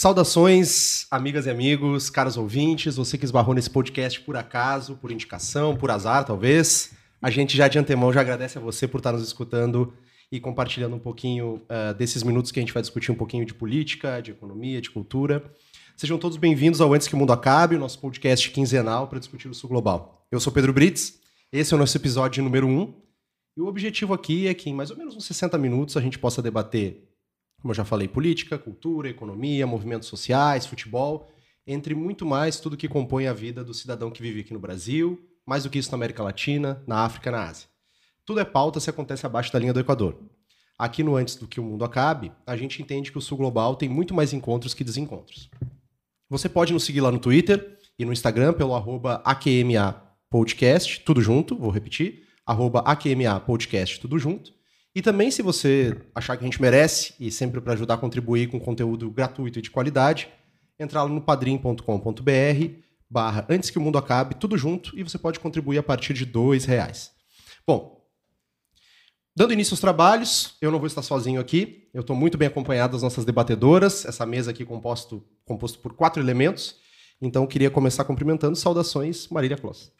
Saudações, amigas e amigos, caros ouvintes, você que esbarrou nesse podcast por acaso, por indicação, por azar, talvez. A gente já de antemão já agradece a você por estar nos escutando e compartilhando um pouquinho uh, desses minutos que a gente vai discutir um pouquinho de política, de economia, de cultura. Sejam todos bem-vindos ao Antes que o Mundo Acabe, o nosso podcast quinzenal para discutir o Sul Global. Eu sou Pedro Brits, esse é o nosso episódio número 1, um, e o objetivo aqui é que em mais ou menos uns 60 minutos a gente possa debater como eu já falei, política, cultura, economia, movimentos sociais, futebol, entre muito mais tudo que compõe a vida do cidadão que vive aqui no Brasil, mais do que isso na América Latina, na África, na Ásia. Tudo é pauta se acontece abaixo da linha do Equador. Aqui no Antes do que o Mundo Acabe, a gente entende que o Sul Global tem muito mais encontros que desencontros. Você pode nos seguir lá no Twitter e no Instagram pelo arroba AQMA Podcast, tudo junto, vou repetir, arroba AQMA Podcast, tudo junto. E também, se você achar que a gente merece, e sempre para ajudar a contribuir com conteúdo gratuito e de qualidade, entrar lá no padrim.com.br barra antes que o mundo acabe, tudo junto, e você pode contribuir a partir de dois reais. Bom, dando início aos trabalhos, eu não vou estar sozinho aqui, eu estou muito bem acompanhado das nossas debatedoras, essa mesa aqui composto, composto por quatro elementos, então queria começar cumprimentando. Saudações, Marília Kloss.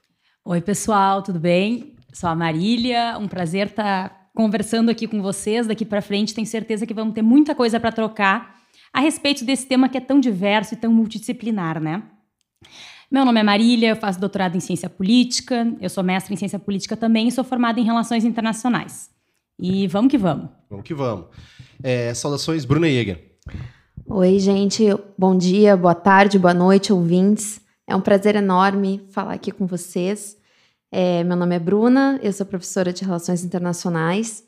Oi, pessoal, tudo bem? Sou a Marília, um prazer estar conversando aqui com vocês daqui para frente. Tenho certeza que vamos ter muita coisa para trocar a respeito desse tema que é tão diverso e tão multidisciplinar, né? Meu nome é Marília, eu faço doutorado em ciência política, eu sou mestre em ciência política também e sou formada em relações internacionais. E vamos que vamos. Vamos que vamos. É, saudações, Bruna Jäger. Oi, gente. Bom dia, boa tarde, boa noite, ouvintes. É um prazer enorme falar aqui com vocês. É, meu nome é Bruna, eu sou professora de Relações Internacionais.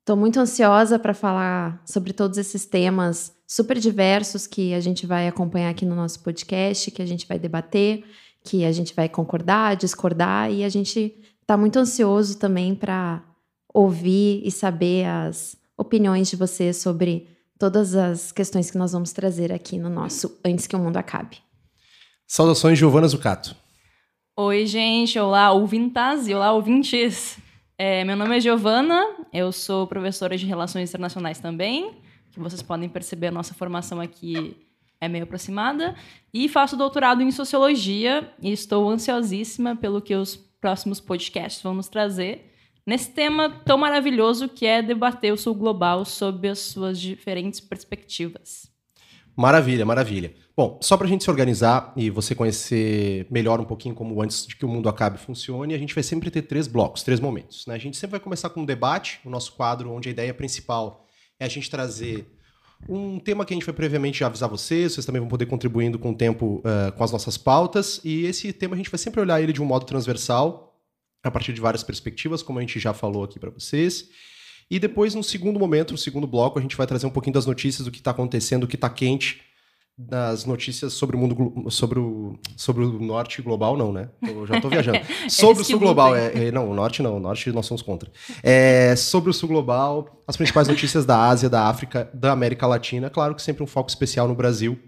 Estou muito ansiosa para falar sobre todos esses temas super diversos que a gente vai acompanhar aqui no nosso podcast, que a gente vai debater, que a gente vai concordar, discordar e a gente está muito ansioso também para ouvir e saber as opiniões de vocês sobre todas as questões que nós vamos trazer aqui no nosso Antes que o Mundo Acabe. Saudações, Giovana Zucato. Oi, gente. Olá, ouvintas e olá, ouvintes. É, meu nome é Giovana, eu sou professora de Relações Internacionais também, que vocês podem perceber a nossa formação aqui é meio aproximada, e faço doutorado em Sociologia e estou ansiosíssima pelo que os próximos podcasts vão nos trazer nesse tema tão maravilhoso que é debater o Sul Global sob as suas diferentes perspectivas. Maravilha, maravilha. Bom, só para a gente se organizar e você conhecer melhor um pouquinho como antes de que o mundo acabe funcione, a gente vai sempre ter três blocos, três momentos. Né? A gente sempre vai começar com um debate, o nosso quadro, onde a ideia principal é a gente trazer um tema que a gente vai previamente já avisar vocês, vocês também vão poder contribuindo com o tempo uh, com as nossas pautas, e esse tema a gente vai sempre olhar ele de um modo transversal, a partir de várias perspectivas, como a gente já falou aqui para vocês. E depois, no segundo momento, no segundo bloco, a gente vai trazer um pouquinho das notícias do que está acontecendo, do que está quente das notícias sobre o mundo sobre o, sobre o norte global, não, né? Eu já estou viajando. sobre o sul global, é, é, não, o norte não, o norte nós somos contra. É, sobre o sul global, as principais notícias da Ásia, da África, da América Latina, claro que sempre um foco especial no Brasil.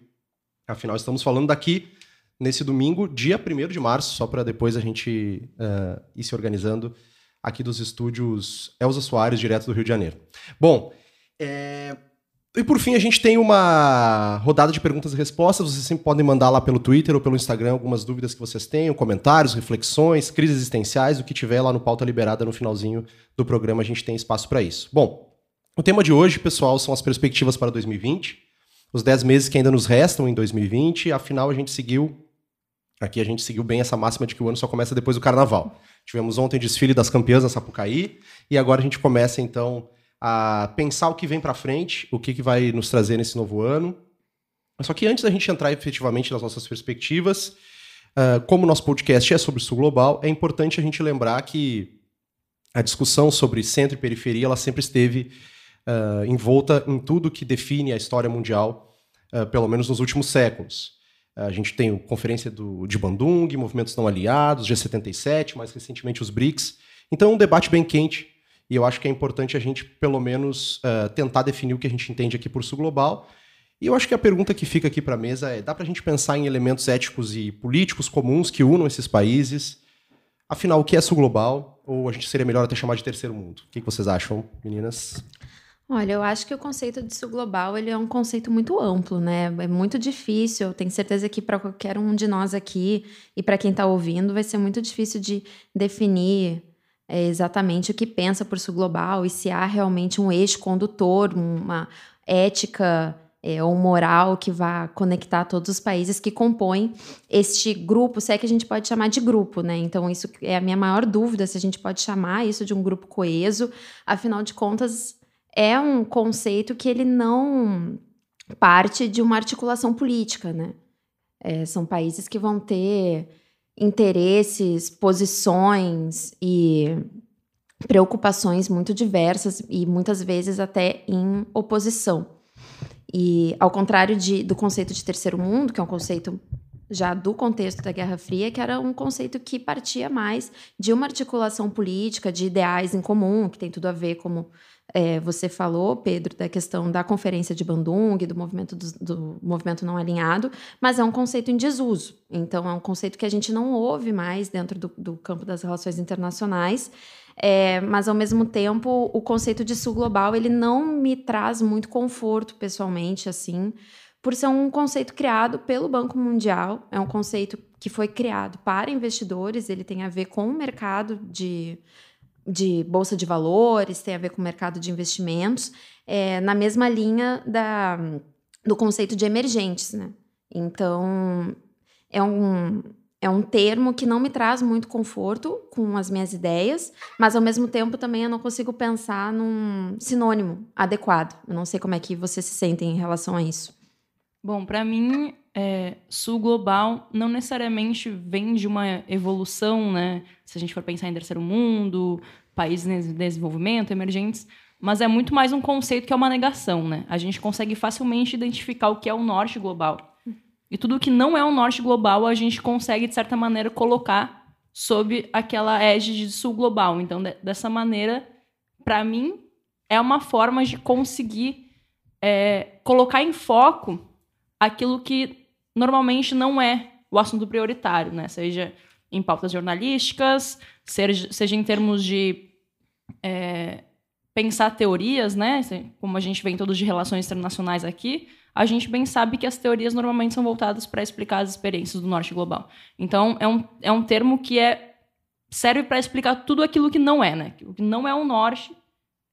Afinal, estamos falando daqui nesse domingo, dia 1 de março, só para depois a gente uh, ir se organizando aqui dos estúdios Elza Soares, direto do Rio de Janeiro. Bom, é, e por fim, a gente tem uma rodada de perguntas e respostas. Vocês sempre podem mandar lá pelo Twitter ou pelo Instagram algumas dúvidas que vocês tenham, comentários, reflexões, crises existenciais, o que tiver lá no Pauta Liberada no finalzinho do programa, a gente tem espaço para isso. Bom, o tema de hoje, pessoal, são as perspectivas para 2020. Os 10 meses que ainda nos restam em 2020. Afinal, a gente seguiu. Aqui a gente seguiu bem essa máxima de que o ano só começa depois do carnaval. Tivemos ontem desfile das campeãs na Sapucaí e agora a gente começa então a pensar o que vem para frente, o que, que vai nos trazer nesse novo ano. Só que antes da gente entrar efetivamente nas nossas perspectivas, uh, como o nosso podcast é sobre o Sul Global, é importante a gente lembrar que a discussão sobre centro e periferia ela sempre esteve uh, envolta em tudo que define a história mundial, uh, pelo menos nos últimos séculos. A gente tem a Conferência do, de Bandung, Movimentos Não Aliados, G77, mais recentemente os BRICS. Então é um debate bem quente e eu acho que é importante a gente, pelo menos, uh, tentar definir o que a gente entende aqui por Sul Global. E eu acho que a pergunta que fica aqui para a mesa é: dá para a gente pensar em elementos éticos e políticos comuns que unam esses países? Afinal, o que é Sul Global? Ou a gente seria melhor até chamar de terceiro mundo? O que vocês acham, meninas? Olha, eu acho que o conceito de sul global ele é um conceito muito amplo, né? É muito difícil. Eu tenho certeza que para qualquer um de nós aqui e para quem está ouvindo vai ser muito difícil de definir é, exatamente o que pensa por sul global e se há realmente um eixo condutor, uma ética é, ou moral que vá conectar todos os países que compõem este grupo, se é que a gente pode chamar de grupo, né? Então, isso é a minha maior dúvida, se a gente pode chamar isso de um grupo coeso. Afinal de contas, é um conceito que ele não parte de uma articulação política, né? É, são países que vão ter interesses, posições e preocupações muito diversas e muitas vezes até em oposição. E ao contrário de, do conceito de terceiro mundo, que é um conceito já do contexto da Guerra Fria, que era um conceito que partia mais de uma articulação política, de ideais em comum, que tem tudo a ver, como é, você falou, Pedro, da questão da Conferência de Bandung, do movimento, do, do, movimento não alinhado, mas é um conceito em desuso. Então, é um conceito que a gente não ouve mais dentro do, do campo das relações internacionais. É, mas ao mesmo tempo o conceito de sul global ele não me traz muito conforto pessoalmente assim por ser um conceito criado pelo Banco Mundial é um conceito que foi criado para investidores ele tem a ver com o mercado de de bolsa de valores, tem a ver com o mercado de investimentos, é, na mesma linha da, do conceito de emergentes, né? Então, é um, é um termo que não me traz muito conforto com as minhas ideias, mas ao mesmo tempo também eu não consigo pensar num sinônimo adequado. Eu não sei como é que você se sente em relação a isso. Bom, para mim, é, sul global não necessariamente vem de uma evolução, né? Se a gente for pensar em terceiro mundo, países em desenvolvimento, emergentes, mas é muito mais um conceito que é uma negação, né? A gente consegue facilmente identificar o que é o norte global. E tudo que não é o norte global, a gente consegue, de certa maneira, colocar sob aquela égide de sul global. Então, de, dessa maneira, para mim, é uma forma de conseguir é, colocar em foco aquilo que normalmente não é o assunto prioritário, né? Seja em pautas jornalísticas, seja, em termos de é, pensar teorias, né? Como a gente vem todos de relações internacionais aqui, a gente bem sabe que as teorias normalmente são voltadas para explicar as experiências do norte global. Então, é um, é um termo que é serve para explicar tudo aquilo que não é, né? O que não é o norte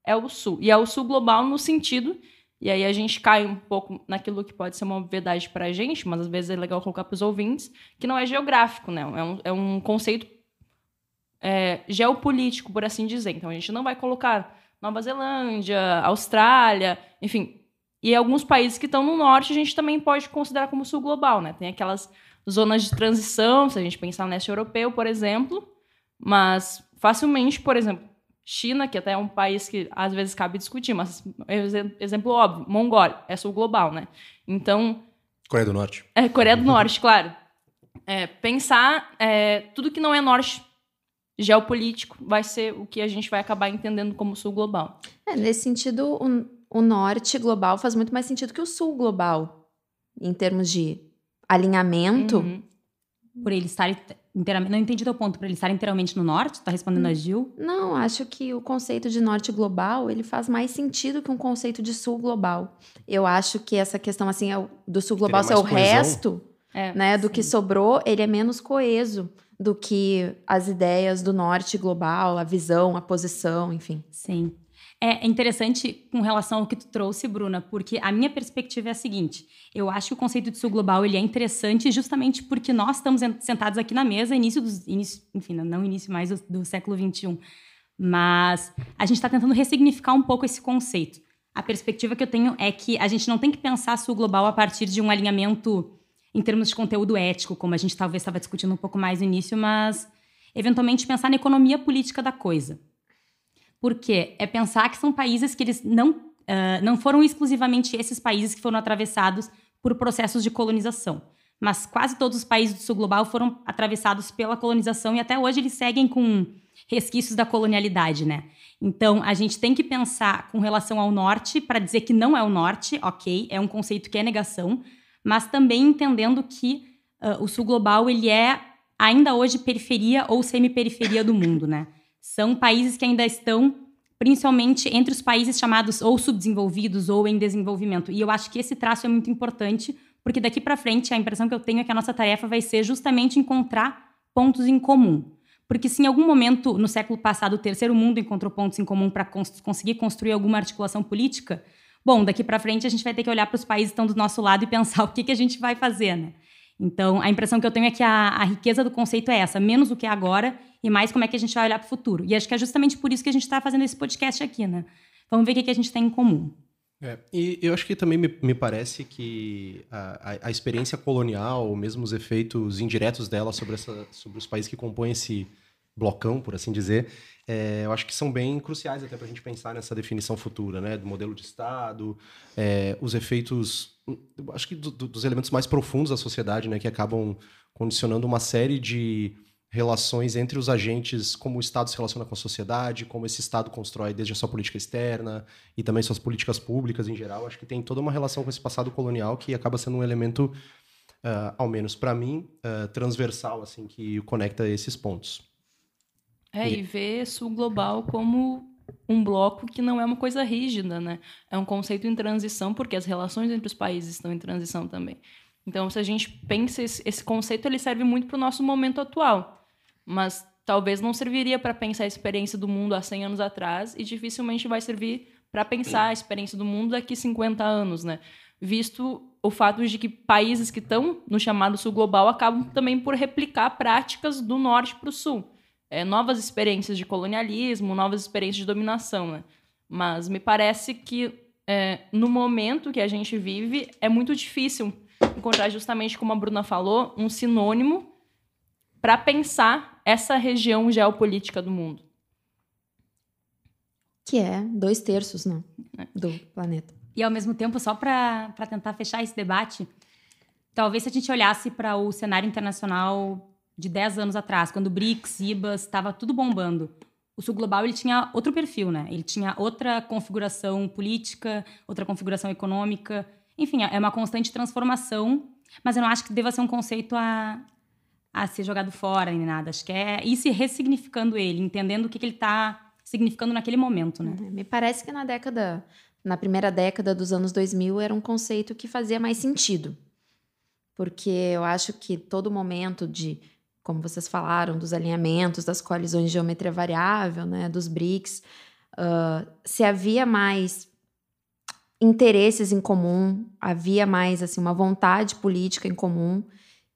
é o sul. E é o sul global no sentido e aí a gente cai um pouco naquilo que pode ser uma verdade para a gente, mas às vezes é legal colocar para os ouvintes, que não é geográfico, né? É um, é um conceito é, geopolítico, por assim dizer. Então a gente não vai colocar Nova Zelândia, Austrália, enfim. E alguns países que estão no norte a gente também pode considerar como sul global, né? Tem aquelas zonas de transição, se a gente pensar no leste europeu, por exemplo, mas facilmente, por exemplo, China, que até é um país que às vezes cabe discutir, mas exemplo óbvio, Mongólia, é sul global, né? Então. Coreia do Norte. É, Coreia do Norte, claro. É, pensar é, tudo que não é norte geopolítico vai ser o que a gente vai acabar entendendo como sul global. É, nesse sentido, o, o norte global faz muito mais sentido que o sul global, em termos de alinhamento. Uhum. Por ele estar inteiramente. Não entendi teu ponto, para ele estar inteiramente no norte? Tá respondendo hum. a Gil? Não, acho que o conceito de norte global ele faz mais sentido que um conceito de sul global. Eu acho que essa questão assim é do sul global ser o coesão. resto, é, né, do que sobrou, ele é menos coeso do que as ideias do norte global, a visão, a posição, enfim. Sim. É interessante com relação ao que tu trouxe, Bruna, porque a minha perspectiva é a seguinte: eu acho que o conceito de sul global ele é interessante justamente porque nós estamos sentados aqui na mesa, início dos. Início, enfim, não início mais do, do século XXI. Mas a gente está tentando ressignificar um pouco esse conceito. A perspectiva que eu tenho é que a gente não tem que pensar sul global a partir de um alinhamento em termos de conteúdo ético, como a gente talvez estava discutindo um pouco mais no início, mas eventualmente pensar na economia política da coisa. Por quê? É pensar que são países que eles não, uh, não foram exclusivamente esses países que foram atravessados por processos de colonização. Mas quase todos os países do sul global foram atravessados pela colonização e até hoje eles seguem com resquícios da colonialidade, né? Então, a gente tem que pensar com relação ao norte para dizer que não é o norte, ok, é um conceito que é negação, mas também entendendo que uh, o sul global ele é ainda hoje periferia ou semi-periferia do mundo, né? São países que ainda estão principalmente entre os países chamados ou subdesenvolvidos ou em desenvolvimento. E eu acho que esse traço é muito importante, porque daqui para frente a impressão que eu tenho é que a nossa tarefa vai ser justamente encontrar pontos em comum. Porque se em algum momento no século passado o terceiro mundo encontrou pontos em comum para cons conseguir construir alguma articulação política, bom, daqui para frente a gente vai ter que olhar para os países que estão do nosso lado e pensar o que, que a gente vai fazer, né? Então, a impressão que eu tenho é que a, a riqueza do conceito é essa, menos o que é agora e mais como é que a gente vai olhar para o futuro. E acho que é justamente por isso que a gente está fazendo esse podcast aqui, né? Vamos ver o que, que a gente tem em comum. É, e eu acho que também me, me parece que a, a, experiência colonial, mesmo os efeitos indiretos dela sobre, essa, sobre os países que compõem esse blocão, por assim dizer, é, eu acho que são bem cruciais até para a gente pensar nessa definição futura, né? Do modelo de Estado, é, os efeitos, acho que do, do, dos elementos mais profundos da sociedade, né? Que acabam condicionando uma série de relações entre os agentes, como o Estado se relaciona com a sociedade, como esse Estado constrói desde a sua política externa e também suas políticas públicas em geral. Acho que tem toda uma relação com esse passado colonial que acaba sendo um elemento, uh, ao menos para mim, uh, transversal, assim, que conecta esses pontos. É, e, e ver Sul Global como um bloco que não é uma coisa rígida, né? É um conceito em transição, porque as relações entre os países estão em transição também. Então, se a gente pensa esse, conceito, ele serve muito para o nosso momento atual, mas talvez não serviria para pensar a experiência do mundo há 100 anos atrás e dificilmente vai servir para pensar a experiência do mundo daqui 50 anos, né? Visto o fato de que países que estão no chamado sul global acabam também por replicar práticas do norte para o sul é, novas experiências de colonialismo, novas experiências de dominação. Né? Mas me parece que é, no momento que a gente vive é muito difícil encontrar justamente como a Bruna falou um sinônimo para pensar essa região geopolítica do mundo que é dois terços né, é. do planeta e ao mesmo tempo só para tentar fechar esse debate talvez se a gente olhasse para o cenário internacional de 10 anos atrás, quando o BRICS, IBAS, estava tudo bombando. O Sul Global ele tinha outro perfil, né? Ele tinha outra configuração política, outra configuração econômica. Enfim, é uma constante transformação, mas eu não acho que deva ser um conceito a, a ser jogado fora nem nada. Acho que é ir se ressignificando ele, entendendo o que, que ele está significando naquele momento, né? Uhum. Me parece que na década, na primeira década dos anos 2000, era um conceito que fazia mais sentido. Porque eu acho que todo momento de como vocês falaram, dos alinhamentos, das coalizões de geometria variável, né, dos BRICS, uh, se havia mais interesses em comum, havia mais assim uma vontade política em comum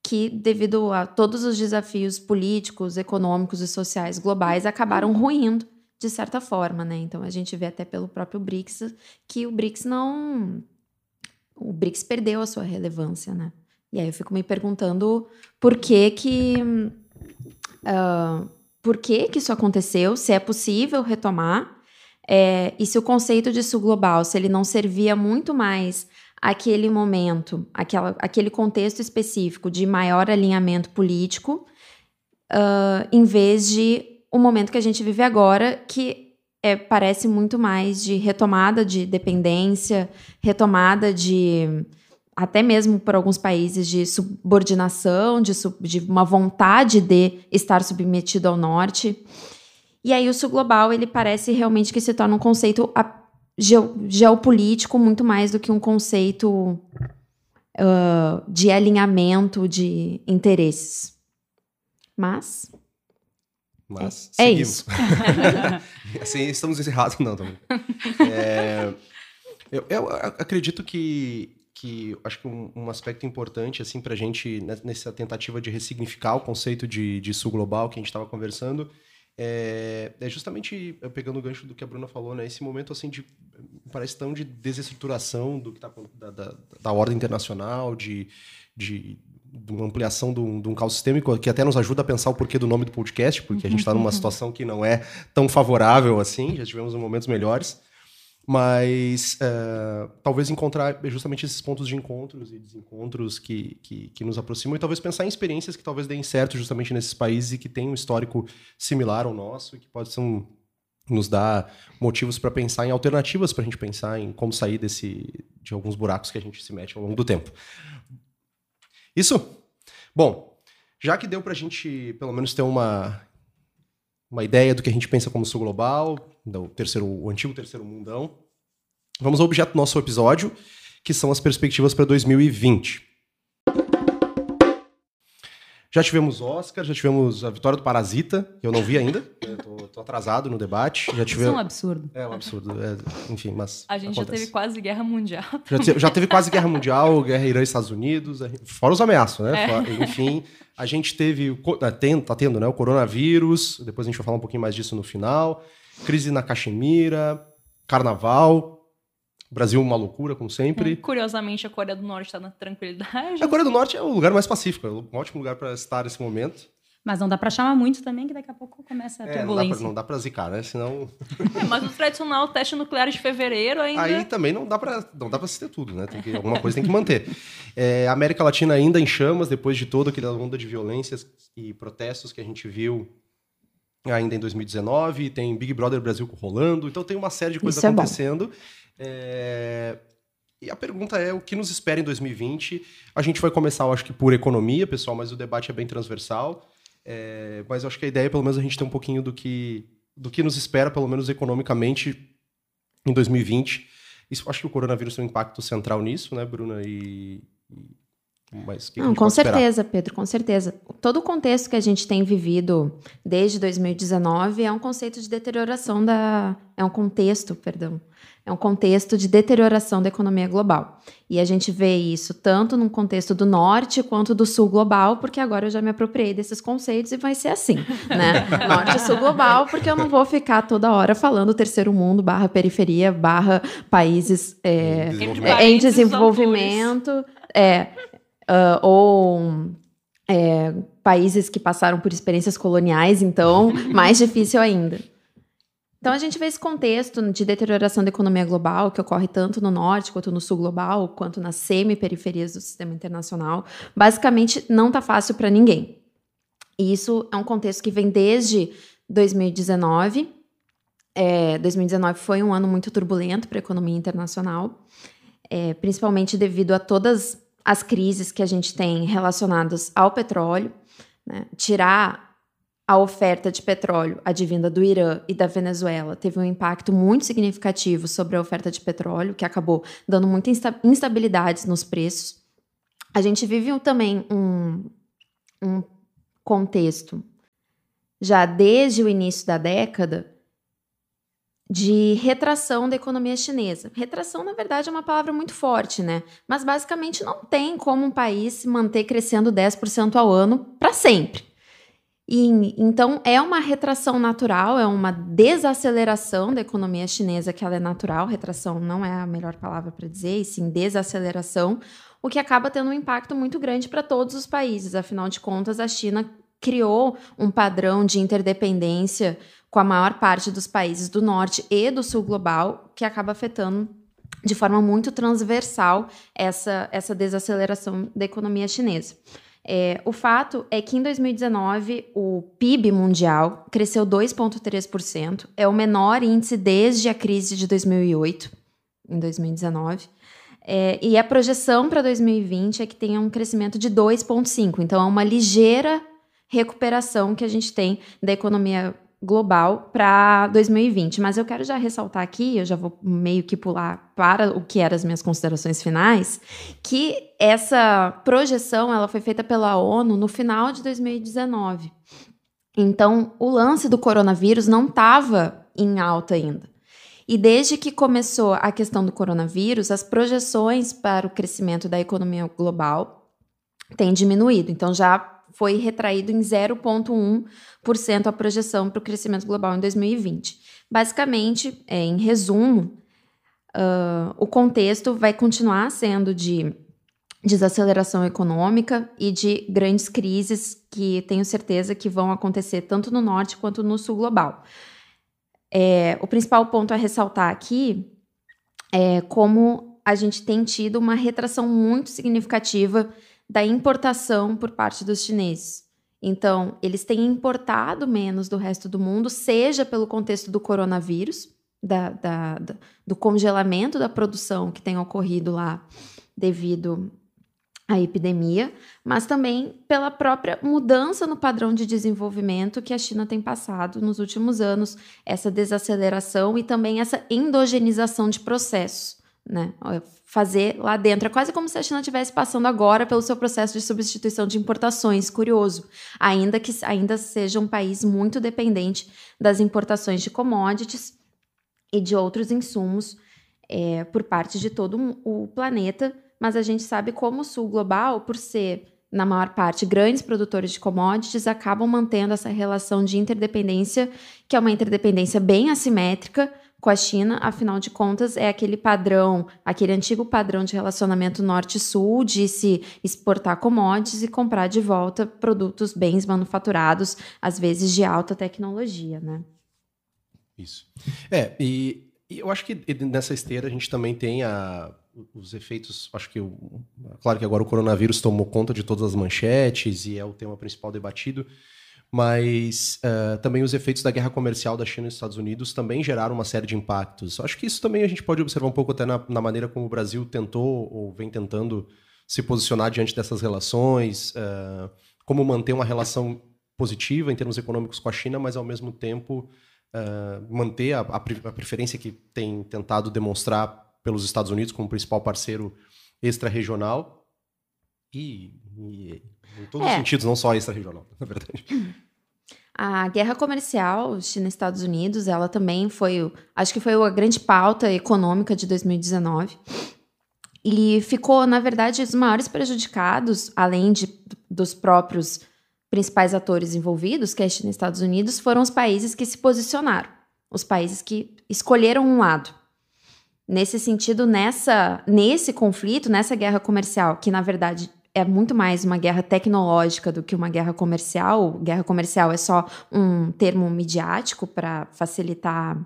que devido a todos os desafios políticos, econômicos e sociais globais acabaram ruindo de certa forma, né? Então a gente vê até pelo próprio BRICS que o BRICS não o BRICS perdeu a sua relevância, né? E aí eu fico me perguntando por que que. Uh, por que que isso aconteceu, se é possível retomar, é, e se o conceito de sul global, se ele não servia muito mais aquele momento, aquela, aquele contexto específico de maior alinhamento político, uh, em vez de o momento que a gente vive agora, que é, parece muito mais de retomada de dependência, retomada de até mesmo por alguns países de subordinação, de, de uma vontade de estar submetido ao norte. E aí o sul global, ele parece realmente que se torna um conceito geopolítico muito mais do que um conceito uh, de alinhamento de interesses. Mas... Mas é, é isso. assim, estamos errados, não, também. É, eu, eu acredito que que acho que um, um, aspecto importante assim para a gente nessa tentativa de ressignificar o conceito de, de sul global que a gente estava conversando é, é, justamente pegando o gancho do que a Bruna falou, né? Esse momento assim de parece tão de desestruturação do que tá da, da, da ordem internacional, de, de, de uma ampliação de um, de um caos sistêmico que até nos ajuda a pensar o porquê do nome do podcast, porque a gente está numa situação que não é tão favorável assim. Já tivemos momentos melhores. Mas uh, talvez encontrar justamente esses pontos de encontros e desencontros que, que, que, nos aproximam e talvez pensar em experiências que talvez deem certo justamente nesses países e que têm um histórico similar ao nosso e que possam nos dar motivos para pensar em alternativas para a gente pensar em como sair desse, de alguns buracos que a gente se mete ao longo do tempo. Isso? Bom, já que deu para a gente pelo menos ter uma uma ideia do que a gente pensa como sul global, do terceiro, o antigo terceiro mundão. Vamos ao objeto do nosso episódio, que são as perspectivas para 2020. Já tivemos Oscar, já tivemos a vitória do Parasita, que eu não vi ainda. Tô, tô, atrasado no debate. Já tive... Isso é um absurdo. É um absurdo. É, enfim, mas. A gente acontece. já teve quase guerra mundial. Já, te, já, teve quase guerra mundial, guerra Irã e Estados Unidos, fora os ameaços, né? É. enfim, a gente teve. Tá tendo, tá tendo, né? O coronavírus, depois a gente vai falar um pouquinho mais disso no final. Crise na Caxemira, carnaval. Brasil uma loucura, como sempre. É, curiosamente, a Coreia do Norte está na tranquilidade. A Coreia do Norte é o lugar mais pacífico, é um ótimo lugar para estar nesse momento. Mas não dá para chamar muito também, que daqui a pouco começa a é, turbulência. Não dá para zicar, né? Senão... É, mas o tradicional teste nuclear de fevereiro ainda... Aí também não dá para não dá para se ter tudo, né? Tem que, alguma coisa tem que manter. É, a América Latina ainda em chamas, depois de toda aquela onda de violências e protestos que a gente viu ainda em 2019. Tem Big Brother Brasil rolando. Então tem uma série de coisas Isso acontecendo. É é... E a pergunta é o que nos espera em 2020. A gente vai começar, eu acho que por economia, pessoal, mas o debate é bem transversal. É... Mas eu acho que a ideia é pelo menos a gente ter um pouquinho do que, do que nos espera, pelo menos economicamente, em 2020. Isso, acho que o coronavírus tem um impacto central nisso, né, Bruna? E, mas que Não, com certeza, esperar? Pedro, com certeza. Todo o contexto que a gente tem vivido desde 2019 é um conceito de deterioração da. É um contexto, perdão, é um contexto de deterioração da economia global. E a gente vê isso tanto no contexto do norte quanto do sul global, porque agora eu já me apropriei desses conceitos e vai ser assim, né? norte e sul global, porque eu não vou ficar toda hora falando terceiro mundo, barra periferia, barra países é, é, em desenvolvimento, é, uh, ou é, países que passaram por experiências coloniais, então mais difícil ainda. Então a gente vê esse contexto de deterioração da economia global, que ocorre tanto no norte quanto no sul global, quanto nas semi-periferias do sistema internacional. Basicamente, não está fácil para ninguém. E isso é um contexto que vem desde 2019. É, 2019 foi um ano muito turbulento para a economia internacional, é, principalmente devido a todas as crises que a gente tem relacionadas ao petróleo. Né? Tirar a oferta de petróleo advinda do Irã e da Venezuela teve um impacto muito significativo sobre a oferta de petróleo, que acabou dando muitas instabilidades nos preços. A gente vive também um, um contexto, já desde o início da década, de retração da economia chinesa. Retração, na verdade, é uma palavra muito forte, né? Mas basicamente não tem como um país se manter crescendo 10% ao ano para sempre. E, então, é uma retração natural, é uma desaceleração da economia chinesa, que ela é natural. Retração não é a melhor palavra para dizer, e sim desaceleração, o que acaba tendo um impacto muito grande para todos os países. Afinal de contas, a China criou um padrão de interdependência com a maior parte dos países do norte e do sul global, que acaba afetando de forma muito transversal essa, essa desaceleração da economia chinesa. É, o fato é que em 2019 o PIB mundial cresceu 2,3%, é o menor índice desde a crise de 2008, em 2019. É, e a projeção para 2020 é que tenha um crescimento de 2,5%. Então, é uma ligeira recuperação que a gente tem da economia global para 2020. Mas eu quero já ressaltar aqui, eu já vou meio que pular para o que eram as minhas considerações finais, que essa projeção ela foi feita pela ONU no final de 2019. Então, o lance do coronavírus não estava em alta ainda. E desde que começou a questão do coronavírus, as projeções para o crescimento da economia global têm diminuído. Então, já foi retraído em 0,1% a projeção para o crescimento global em 2020. Basicamente, é, em resumo, uh, o contexto vai continuar sendo de desaceleração econômica e de grandes crises que tenho certeza que vão acontecer tanto no norte quanto no sul global. É, o principal ponto a ressaltar aqui é como a gente tem tido uma retração muito significativa da importação por parte dos chineses. Então, eles têm importado menos do resto do mundo, seja pelo contexto do coronavírus, da, da, da, do congelamento da produção que tem ocorrido lá devido a epidemia, mas também pela própria mudança no padrão de desenvolvimento que a China tem passado nos últimos anos, essa desaceleração e também essa endogenização de processos, né? Fazer lá dentro. É quase como se a China estivesse passando agora pelo seu processo de substituição de importações, curioso. Ainda que ainda seja um país muito dependente das importações de commodities e de outros insumos é, por parte de todo o planeta mas a gente sabe como o sul global, por ser na maior parte grandes produtores de commodities, acabam mantendo essa relação de interdependência, que é uma interdependência bem assimétrica com a China, afinal de contas, é aquele padrão, aquele antigo padrão de relacionamento norte-sul, de se exportar commodities e comprar de volta produtos, bens manufaturados, às vezes de alta tecnologia, né? Isso. É, e, e eu acho que nessa esteira a gente também tem a os efeitos, acho que, claro que agora o coronavírus tomou conta de todas as manchetes e é o tema principal debatido, mas uh, também os efeitos da guerra comercial da China e dos Estados Unidos também geraram uma série de impactos. Acho que isso também a gente pode observar um pouco até na, na maneira como o Brasil tentou ou vem tentando se posicionar diante dessas relações, uh, como manter uma relação positiva em termos econômicos com a China, mas ao mesmo tempo uh, manter a, a, preferência que tem tentado demonstrar pelos Estados Unidos como principal parceiro extra-regional e, e, em todos é. os sentidos, não só extra-regional, na verdade. A guerra comercial China-Estados Unidos, ela também foi, acho que foi a grande pauta econômica de 2019. E ficou, na verdade, os maiores prejudicados, além de, dos próprios principais atores envolvidos, que é China e Estados Unidos, foram os países que se posicionaram, os países que escolheram um lado. Nesse sentido, nessa, nesse conflito, nessa guerra comercial, que na verdade é muito mais uma guerra tecnológica do que uma guerra comercial. Guerra comercial é só um termo midiático para facilitar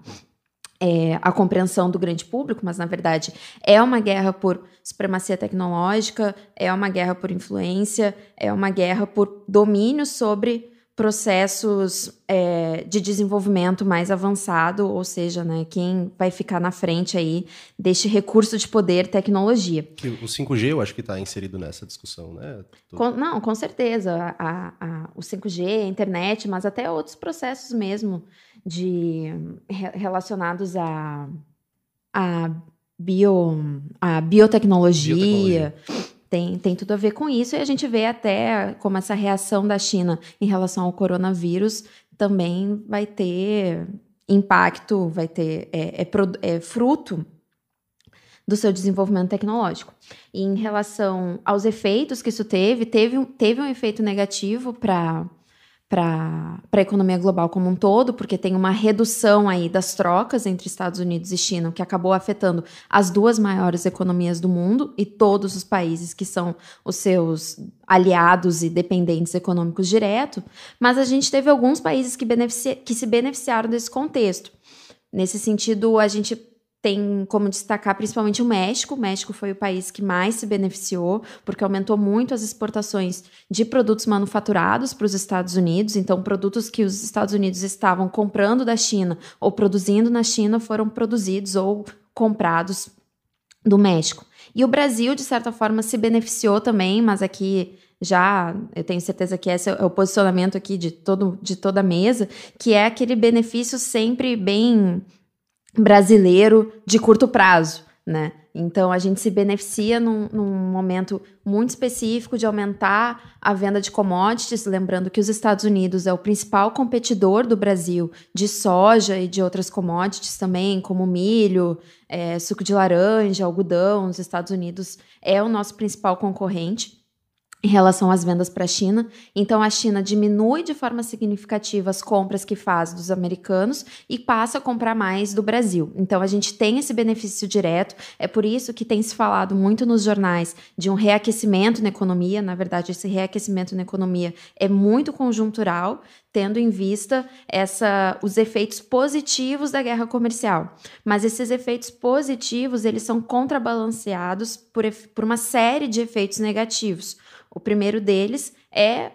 é, a compreensão do grande público, mas na verdade é uma guerra por supremacia tecnológica, é uma guerra por influência, é uma guerra por domínio sobre processos é, de desenvolvimento mais avançado, ou seja, né, quem vai ficar na frente aí deste recurso de poder tecnologia. O 5G eu acho que está inserido nessa discussão, né? Com, não, com certeza. A, a, o 5G, a internet, mas até outros processos mesmo de relacionados a, a, bio, a biotecnologia. biotecnologia tem, tem tudo a ver com isso, e a gente vê até como essa reação da China em relação ao coronavírus também vai ter impacto, vai ter é, é, é fruto do seu desenvolvimento tecnológico. E em relação aos efeitos que isso teve, teve, teve um efeito negativo para para a economia global como um todo, porque tem uma redução aí das trocas entre Estados Unidos e China, que acabou afetando as duas maiores economias do mundo e todos os países que são os seus aliados e dependentes econômicos direto, mas a gente teve alguns países que, que se beneficiaram desse contexto. Nesse sentido, a gente tem como destacar principalmente o México. O México foi o país que mais se beneficiou, porque aumentou muito as exportações de produtos manufaturados para os Estados Unidos. Então, produtos que os Estados Unidos estavam comprando da China ou produzindo na China foram produzidos ou comprados do México. E o Brasil, de certa forma, se beneficiou também, mas aqui já eu tenho certeza que esse é o posicionamento aqui de, todo, de toda a mesa, que é aquele benefício sempre bem brasileiro de curto prazo, né? Então a gente se beneficia num, num, momento muito específico de aumentar a venda de commodities, lembrando que os Estados Unidos é o principal competidor do Brasil de soja e de outras commodities também, como milho, é, suco de laranja, algodão. Os Estados Unidos é o nosso principal concorrente em relação às vendas para a China. Então, a China diminui de forma significativa as compras que faz dos americanos e passa a comprar mais do Brasil. Então, a gente tem esse benefício direto. É por isso que tem se falado muito nos jornais de um reaquecimento na economia. Na verdade, esse reaquecimento na economia é muito conjuntural, tendo em vista essa, os efeitos positivos da guerra comercial. Mas esses efeitos positivos eles são contrabalanceados por, por uma série de efeitos negativos. O primeiro deles é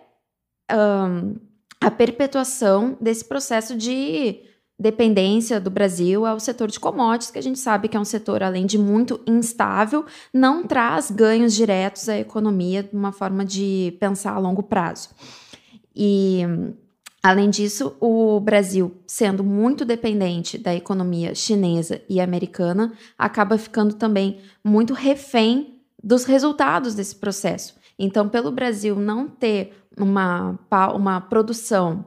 um, a perpetuação desse processo de dependência do Brasil é o setor de commodities, que a gente sabe que é um setor, além de muito instável, não traz ganhos diretos à economia de uma forma de pensar a longo prazo. E, além disso, o Brasil, sendo muito dependente da economia chinesa e americana, acaba ficando também muito refém dos resultados desse processo. Então, pelo Brasil não ter uma, uma produção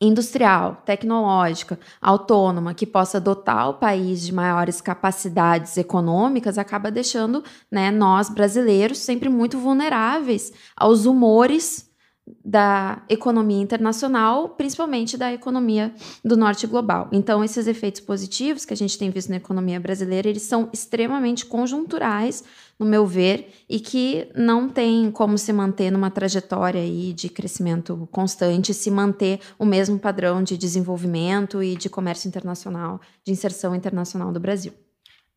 industrial, tecnológica, autônoma, que possa dotar o país de maiores capacidades econômicas, acaba deixando né, nós, brasileiros, sempre muito vulneráveis aos humores da economia internacional, principalmente da economia do norte global. Então, esses efeitos positivos que a gente tem visto na economia brasileira, eles são extremamente conjunturais, no meu ver, e que não tem como se manter numa trajetória aí de crescimento constante, se manter o mesmo padrão de desenvolvimento e de comércio internacional, de inserção internacional do Brasil.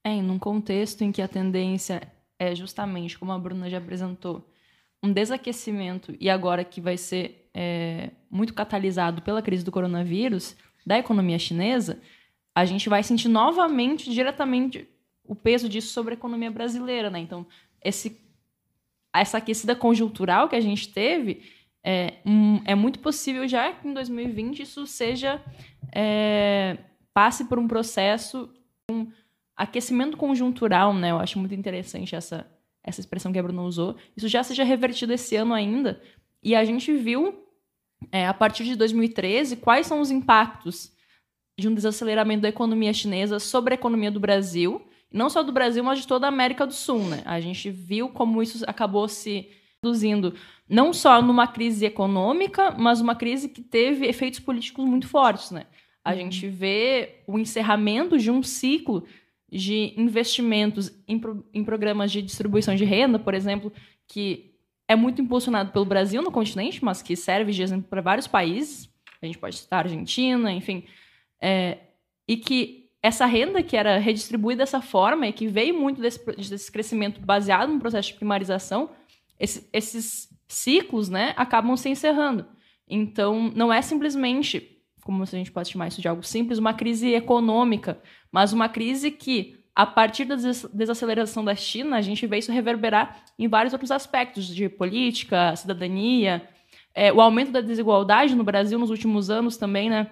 É, num contexto em que a tendência é justamente, como a Bruna já apresentou, um desaquecimento, e agora que vai ser é, muito catalisado pela crise do coronavírus, da economia chinesa, a gente vai sentir novamente, diretamente, o peso disso sobre a economia brasileira. Né? Então, esse, essa aquecida conjuntural que a gente teve, é, um, é muito possível já que em 2020 isso seja. É, passe por um processo, um aquecimento conjuntural, né? Eu acho muito interessante essa, essa expressão que a Bruna usou, isso já seja revertido esse ano ainda. E a gente viu, é, a partir de 2013, quais são os impactos de um desaceleramento da economia chinesa sobre a economia do Brasil, não só do Brasil, mas de toda a América do Sul. Né? A gente viu como isso acabou se reduzindo não só numa crise econômica, mas uma crise que teve efeitos políticos muito fortes. Né? A uhum. gente vê o encerramento de um ciclo de investimentos em, pro, em programas de distribuição de renda, por exemplo, que é muito impulsionado pelo Brasil no continente, mas que serve de exemplo para vários países. A gente pode citar a Argentina, enfim. É, e que essa renda que era redistribuída dessa forma e que veio muito desse, desse crescimento baseado no processo de primarização, esse, esses ciclos né, acabam se encerrando. Então, não é simplesmente como a gente pode chamar isso de algo simples, uma crise econômica, mas uma crise que, a partir da desaceleração da China, a gente vê isso reverberar em vários outros aspectos de política, cidadania, é, o aumento da desigualdade no Brasil nos últimos anos também, né?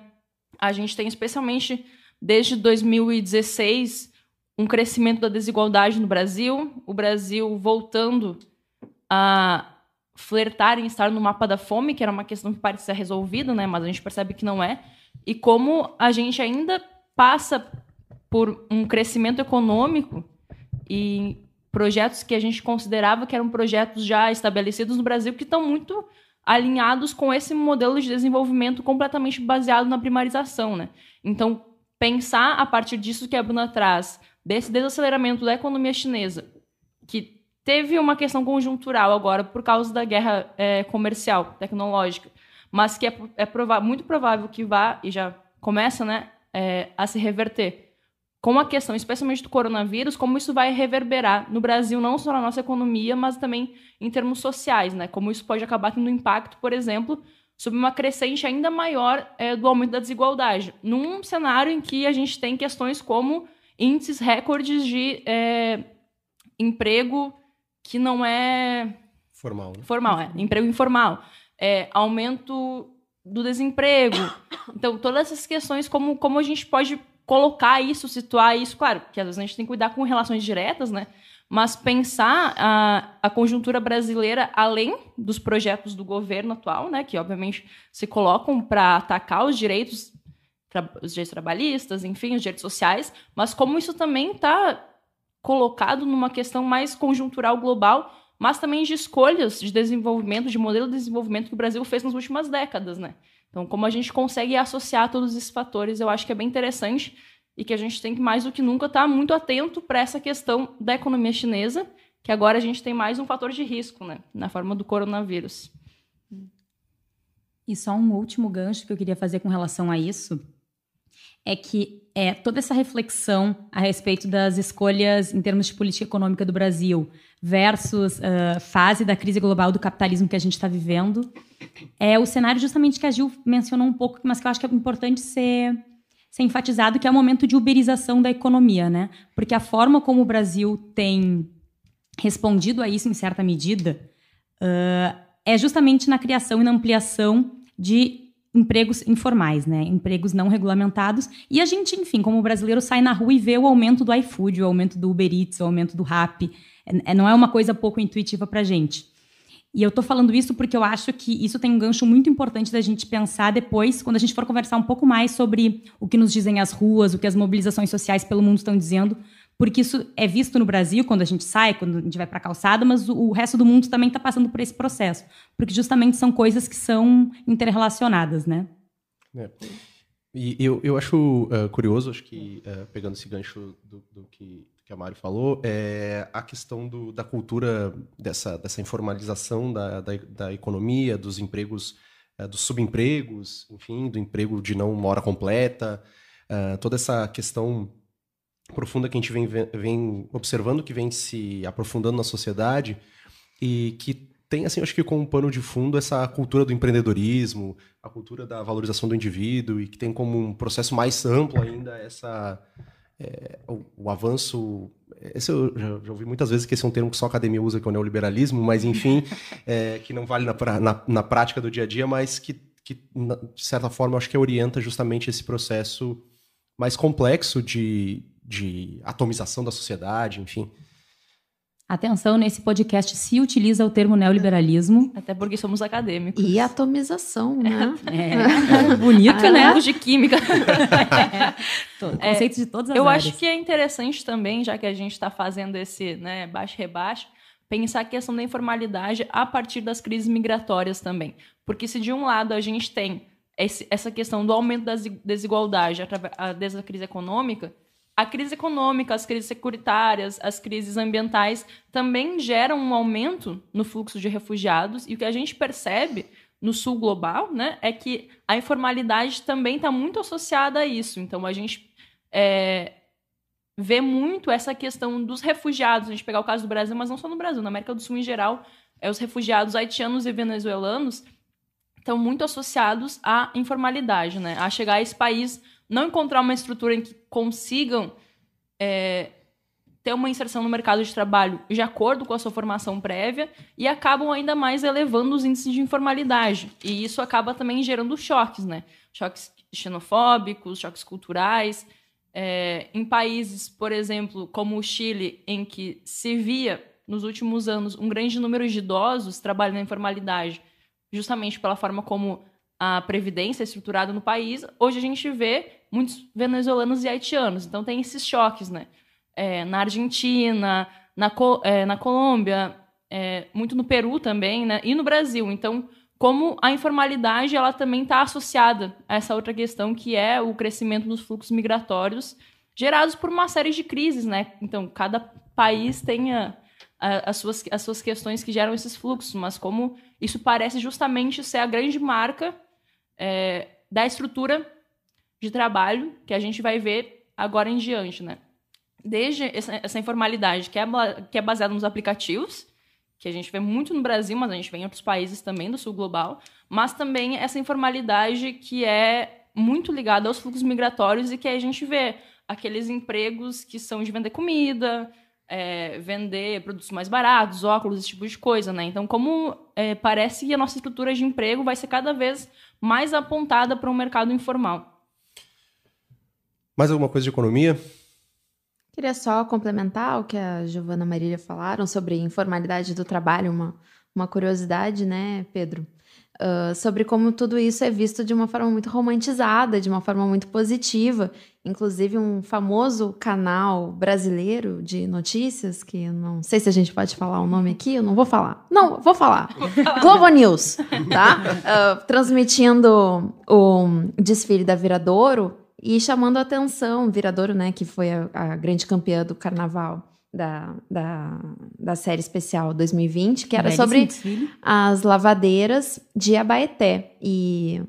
A gente tem especialmente desde 2016 um crescimento da desigualdade no Brasil, o Brasil voltando a flertar em estar no mapa da fome, que era uma questão que parecia resolvida, né? Mas a gente percebe que não é. E como a gente ainda passa por um crescimento econômico e projetos que a gente considerava que eram projetos já estabelecidos no Brasil que estão muito alinhados com esse modelo de desenvolvimento completamente baseado na primarização, né? Então, pensar a partir disso que a Bruna traz, desse desaceleramento da economia chinesa, que Teve uma questão conjuntural agora por causa da guerra é, comercial, tecnológica, mas que é, é muito provável que vá, e já começa né, é, a se reverter. Com a questão, especialmente do coronavírus, como isso vai reverberar no Brasil, não só na nossa economia, mas também em termos sociais, né? Como isso pode acabar tendo impacto, por exemplo, sobre uma crescente ainda maior é, do aumento da desigualdade. Num cenário em que a gente tem questões como índices recordes de é, emprego que não é formal, né? formal, é emprego informal, é, aumento do desemprego. Então, todas essas questões, como, como a gente pode colocar isso, situar isso, claro, que às vezes a gente tem que cuidar com relações diretas, né? Mas pensar a, a conjuntura brasileira além dos projetos do governo atual, né? Que obviamente se colocam para atacar os direitos, os direitos trabalhistas, enfim, os direitos sociais, mas como isso também está colocado numa questão mais conjuntural global, mas também de escolhas de desenvolvimento, de modelo de desenvolvimento que o Brasil fez nas últimas décadas, né? Então, como a gente consegue associar todos esses fatores, eu acho que é bem interessante e que a gente tem que mais do que nunca estar muito atento para essa questão da economia chinesa, que agora a gente tem mais um fator de risco, né, na forma do coronavírus. E só um último gancho que eu queria fazer com relação a isso é que é, toda essa reflexão a respeito das escolhas em termos de política econômica do Brasil versus uh, fase da crise global do capitalismo que a gente está vivendo é o cenário justamente que a Gil mencionou um pouco, mas que eu acho que é importante ser, ser enfatizado que é o momento de uberização da economia, né? Porque a forma como o Brasil tem respondido a isso em certa medida uh, é justamente na criação e na ampliação de empregos informais, né? Empregos não regulamentados. E a gente, enfim, como brasileiro, sai na rua e vê o aumento do iFood, o aumento do Uber Eats, o aumento do Rappi. É, é não é uma coisa pouco intuitiva para gente. E eu estou falando isso porque eu acho que isso tem um gancho muito importante da gente pensar depois, quando a gente for conversar um pouco mais sobre o que nos dizem as ruas, o que as mobilizações sociais pelo mundo estão dizendo, porque isso é visto no Brasil quando a gente sai, quando a gente vai para a calçada, mas o, o, resto do mundo também está passando por esse processo, porque justamente são coisas que são interrelacionadas, né? É. E eu, eu acho uh, curioso, acho que uh, pegando esse gancho do, do, que, que a Mari falou, é a questão do, da cultura dessa, dessa informalização da, da, da economia, dos empregos, uh, dos subempregos, enfim, do emprego de não uma hora completa, toda essa questão profunda que a gente vem, vem observando, que vem se aprofundando na sociedade e que tem, assim, acho que como pano de fundo essa cultura do empreendedorismo, a cultura da valorização do indivíduo e que tem como um processo mais amplo ainda essa é, o, o, avanço. Esse eu já, já, ouvi muitas vezes que esse é um termo que só a academia usa, que é o neoliberalismo, mas enfim, é, que não vale na, na, na, prática do dia a dia, mas que, que, de certa forma, acho que orienta justamente esse processo mais complexo de, de atomização da sociedade, enfim. Atenção, nesse podcast se utiliza o termo neoliberalismo. Até porque somos acadêmicos. E atomização, né? É. Bonito, ah, né? de química. É. Conceitos de todas as Eu áreas. acho que é interessante também, já que a gente está fazendo esse né, baixo-rebaixo, pensar a questão da informalidade a partir das crises migratórias também. Porque se de um lado a gente tem esse, essa questão do aumento da desigualdade através da crise econômica, a crise econômica, as crises securitárias, as crises ambientais também geram um aumento no fluxo de refugiados e o que a gente percebe no sul global, né, é que a informalidade também está muito associada a isso. Então a gente é, vê muito essa questão dos refugiados. A gente pegar o caso do Brasil, mas não só no Brasil, na América do Sul em geral, é os refugiados haitianos e venezuelanos estão muito associados à informalidade, né, a chegar a esse país não encontrar uma estrutura em que consigam é, ter uma inserção no mercado de trabalho de acordo com a sua formação prévia e acabam ainda mais elevando os índices de informalidade. E isso acaba também gerando choques, né? Choques xenofóbicos, choques culturais. É, em países, por exemplo, como o Chile, em que se via nos últimos anos um grande número de idosos trabalhando na informalidade, justamente pela forma como a previdência estruturada no país, hoje a gente vê muitos venezuelanos e haitianos. Então tem esses choques, né? É, na Argentina, na, é, na Colômbia, é, muito no Peru também, né? E no Brasil. Então, como a informalidade ela também está associada a essa outra questão que é o crescimento dos fluxos migratórios gerados por uma série de crises, né? Então, cada país tem a, a, as, suas, as suas questões que geram esses fluxos, mas como isso parece justamente ser a grande marca é, da estrutura de trabalho que a gente vai ver agora em diante, né? Desde essa, essa informalidade que é, que é baseada nos aplicativos, que a gente vê muito no Brasil, mas a gente vê em outros países também do sul global, mas também essa informalidade que é muito ligada aos fluxos migratórios e que a gente vê aqueles empregos que são de vender comida, é, vender produtos mais baratos, óculos, esse tipo de coisa, né? Então, como é, parece que a nossa estrutura de emprego vai ser cada vez mais apontada para um mercado informal. Mais alguma coisa de economia? Queria só complementar o que a Giovana Marília falaram sobre informalidade do trabalho, uma, uma curiosidade, né, Pedro? Uh, sobre como tudo isso é visto de uma forma muito romantizada, de uma forma muito positiva. Inclusive, um famoso canal brasileiro de notícias, que não sei se a gente pode falar o nome aqui, eu não vou falar. Não, vou falar. Globo News, tá? Uh, transmitindo o desfile da Viradouro e chamando a atenção, Viradouro, né, que foi a, a grande campeã do carnaval da, da, da série especial 2020, que era sobre as lavadeiras de Abaeté. E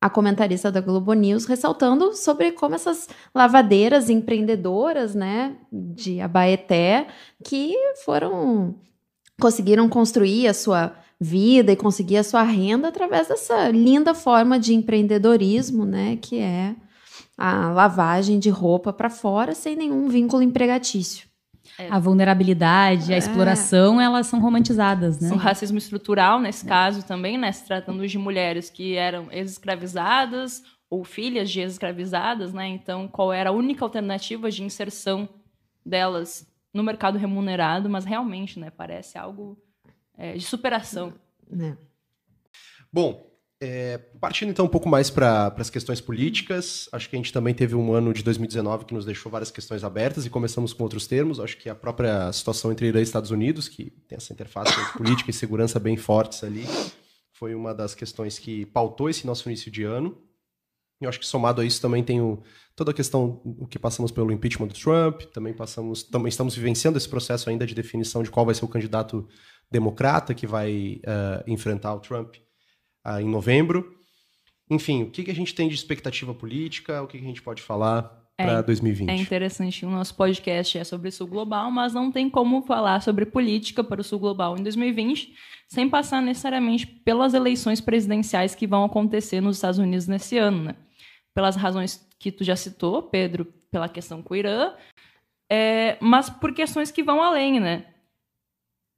a comentarista da Globo News ressaltando sobre como essas lavadeiras empreendedoras, né, de Abaeté, que foram conseguiram construir a sua vida e conseguir a sua renda através dessa linda forma de empreendedorismo, né, que é a lavagem de roupa para fora sem nenhum vínculo empregatício. A vulnerabilidade, a É. exploração, elas são romantizadas, né? O racismo estrutural, nesse caso também, né? Se tratando de mulheres que eram ex-escravizadas ou filhas de ex-escravizadas, né? Então, qual era a única alternativa de inserção delas no mercado remunerado? Mas realmente, né? Parece algo é, de superação. Né? Bom, é, partindo então um pouco mais para as questões políticas, acho que a gente também teve um ano de 2019 que nos deixou várias questões abertas e começamos com outros termos. Acho que a própria situação entre Irã e Estados Unidos, que tem essa interface política e segurança bem fortes ali, foi uma das questões que pautou esse nosso início de ano. E acho que somado a isso também tem o, toda a questão, o que passamos pelo impeachment do Trump, também passamos, também estamos vivenciando esse processo ainda de definição de qual vai ser o candidato democrata que vai eh, enfrentar o Trump ah, em novembro. Enfim, o que, que a gente tem de expectativa política? O que, que a gente pode falar É, para 2020? É interessante, o nosso podcast é sobre o Sul Global, mas não tem como falar sobre política para o Sul Global em 2020 sem passar necessariamente pelas eleições presidenciais que vão acontecer nos Estados Unidos nesse ano, né? Pelas razões que tu já citou, Pedro, pela questão com o Irã, é, mas por questões que vão além, né?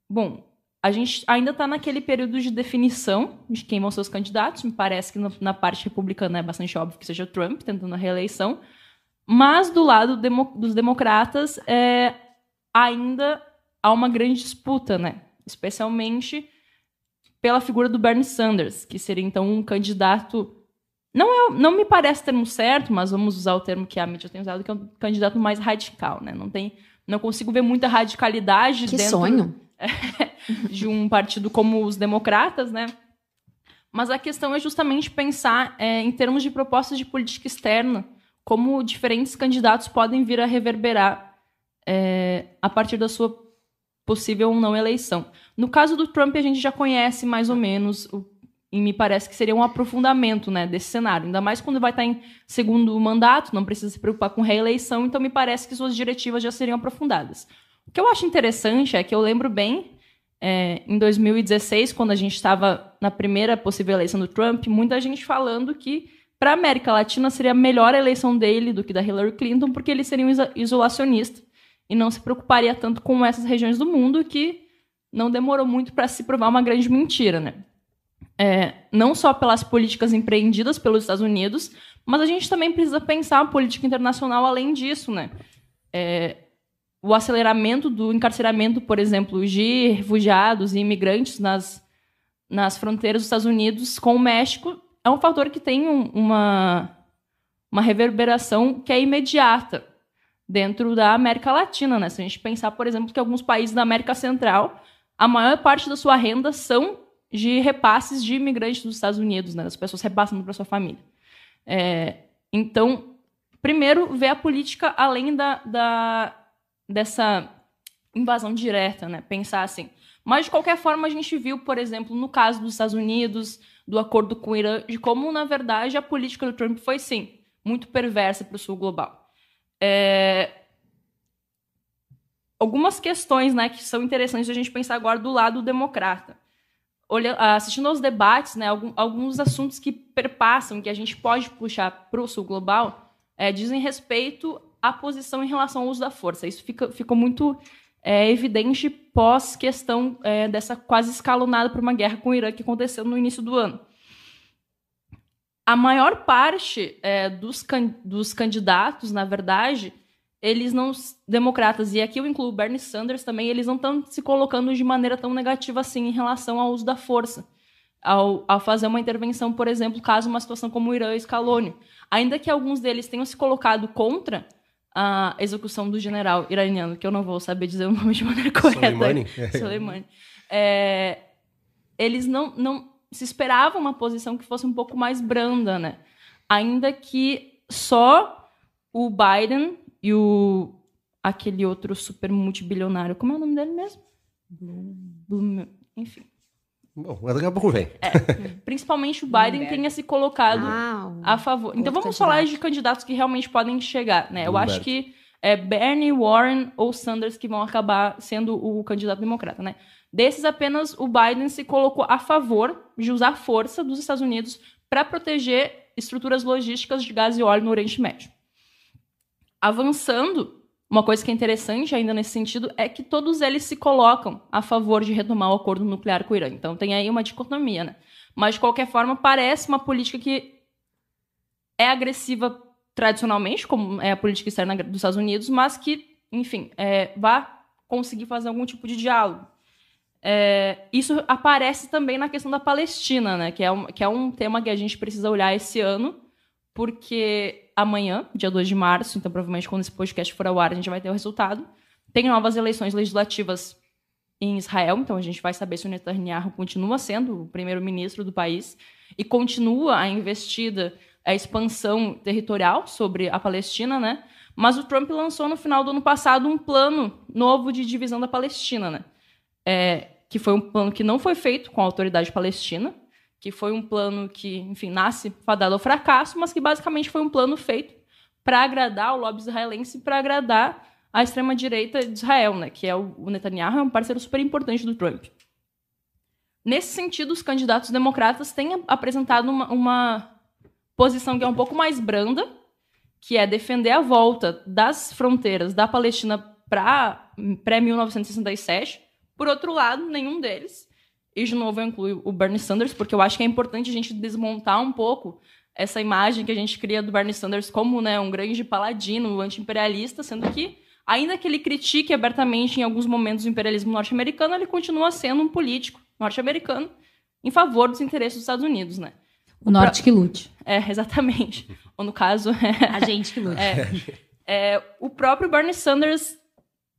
Bom, a gente ainda está naquele período de definição de quem vão ser os candidatos. Me parece que no- na parte republicana é bastante óbvio que seja o Trump tentando a reeleição. Mas do lado demo- dos democratas, é, ainda há uma grande disputa, né? Especialmente pela figura do Bernie Sanders, que seria então um candidato. Não, é, não me parece termo certo, mas vamos usar o termo que a mídia tem usado, que é um candidato mais radical, né? Não tem, não consigo ver muita radicalidade Que dentro sonho. de um partido como os democratas, né? Mas a questão é justamente pensar é, em termos de propostas de política externa, como diferentes candidatos podem vir a reverberar é, a partir da sua possível ou não eleição. No caso do Trump, a gente já conhece mais ou menos, o- e me parece que seria um aprofundamento né, desse cenário, ainda mais quando vai estar em segundo mandato, não precisa se preocupar com reeleição, então me parece que suas diretivas já seriam aprofundadas. O que eu acho interessante é que eu lembro bem é, em 2016, quando a gente estava na primeira possível eleição do Trump, muita gente falando que para a América Latina seria melhor a eleição dele do que da Hillary Clinton, porque ele seria um iso- isolacionista e não se preocuparia tanto com essas regiões do mundo que não demorou muito para se provar uma grande mentira, né? É, não só pelas políticas empreendidas pelos Estados Unidos, mas a gente também precisa pensar a política internacional além disso, né? É, o aceleramento do encarceramento, por exemplo, de refugiados e imigrantes nas, nas fronteiras dos Estados Unidos com o México é um fator que tem um- uma, uma reverberação que é imediata dentro da América Latina. Né? Se a gente pensar, por exemplo, que alguns países da América Central, a maior parte da sua renda são de repasses de imigrantes dos Estados Unidos, né? as pessoas repassando para sua família. É, então, primeiro, ver a política além da, da, dessa invasão direta, né? Pensar assim. Mas, de qualquer forma, a gente viu, por exemplo, no caso dos Estados Unidos, do acordo com o Irã, de como, na verdade, a política do Trump foi, sim, muito perversa para o sul global. É, Algumas questões né, que são interessantes a gente pensar agora do lado democrata. Olha, assistindo aos debates, né, alguns assuntos que perpassam, que a gente pode puxar para o sul global, é, dizem respeito à posição em relação ao uso da força. Isso fica, ficou muito é, evidente pós questão é, dessa quase escalonada por uma guerra com o Irã que aconteceu no início do ano. A maior parte é, dos, can- dos candidatos, na verdade, eles não, democratas, e aqui eu incluo Bernie Sanders também, eles não estão se colocando de maneira tão negativa assim em relação ao uso da força. Ao, ao fazer uma intervenção, por exemplo, caso uma situação como o Irã escalone. Ainda que alguns deles tenham se colocado contra a execução do general iraniano, que eu não vou saber dizer o nome de maneira correta. Soleimani? Soleimani. É, eles não, não se esperava uma posição que fosse um pouco mais branda, né? Ainda que só o Biden e o aquele outro super multibilionário, como é o nome dele mesmo? Bloom, enfim. Bom, daqui a pouco vem. Principalmente o Biden tenha se colocado Ah, a favor. Então vamos falar candidato. de candidatos que realmente podem chegar, né? Eu acho que é Bernie, Warren ou Sanders que vão acabar sendo o candidato democrata, né? Desses apenas o Biden se colocou a favor de usar a força dos Estados Unidos para proteger estruturas logísticas de gás e óleo no Oriente Médio. Avançando, uma coisa que é interessante ainda nesse sentido é que todos eles se colocam a favor de retomar o acordo nuclear com o Irã. Então tem aí uma dicotomia, né? Mas de qualquer forma parece uma política que é agressiva tradicionalmente, como é a política externa dos Estados Unidos, mas que, enfim, é, vai conseguir fazer algum tipo de diálogo. É, isso aparece também na questão da Palestina, né? Que é, um, que é um tema que a gente precisa olhar esse ano, porque amanhã, dia 2 de março, então provavelmente quando esse podcast for ao ar, a gente vai ter o resultado. Tem novas eleições legislativas em Israel, então a gente vai saber se o Netanyahu continua sendo o primeiro-ministro do país e continua a investida, a expansão territorial sobre a Palestina, né? Mas o Trump lançou no final do ano passado um plano novo de divisão da Palestina, né? É, que foi um plano que não foi feito com a autoridade palestina, que foi um plano que, enfim, nasce fadado ao fracasso, mas que basicamente foi um plano feito para agradar o lobby israelense, para agradar a extrema-direita de Israel, né, que é o, o Netanyahu, é um parceiro super importante do Trump. Nesse sentido, os candidatos democratas têm apresentado uma, uma posição que é um pouco mais branda, que é defender a volta das fronteiras da Palestina para pré-1967. Por outro lado, nenhum deles, e de novo eu incluo o Bernie Sanders, porque eu acho que é importante a gente desmontar um pouco essa imagem que a gente cria do Bernie Sanders como né, um grande paladino anti-imperialista, sendo que Ainda que ele critique abertamente em alguns momentos o imperialismo norte-americano, ele continua sendo um político norte-americano em favor dos interesses dos Estados Unidos, né? O, o norte pro... que lute. É, exatamente. Ou no caso... A gente que lute. É, é, o próprio Bernie Sanders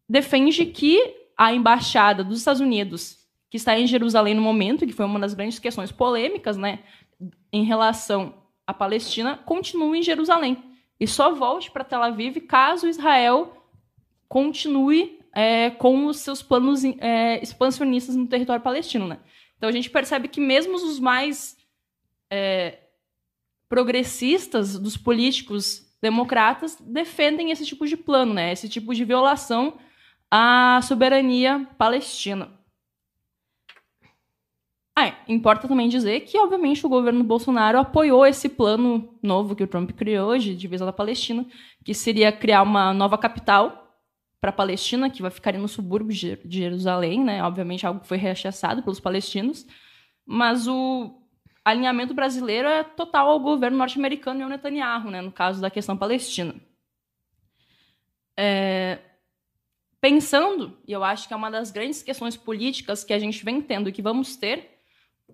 defende que a embaixada dos Estados Unidos, que está em Jerusalém no momento, que foi uma das grandes questões polêmicas, né, em relação à Palestina, continue em Jerusalém. E só volte para Tel Aviv caso Israel continue é, com os seus planos é, expansionistas no território palestino. Né? Então a gente percebe que mesmo os mais é, progressistas dos políticos democratas defendem esse tipo de plano, né? esse tipo de violação à soberania palestina. Ah, importa também dizer que, obviamente, o governo Bolsonaro apoiou esse plano novo que o Trump criou de divisão da Palestina, que seria criar uma nova capital para a Palestina, que vai ficar no subúrbio de Jerusalém, né? Obviamente algo que foi rechaçado pelos palestinos, mas o alinhamento brasileiro é total ao governo norte-americano e ao Netanyahu, né? No caso da questão palestina. É... Pensando, e eu acho que é uma das grandes questões políticas que a gente vem tendo e que vamos ter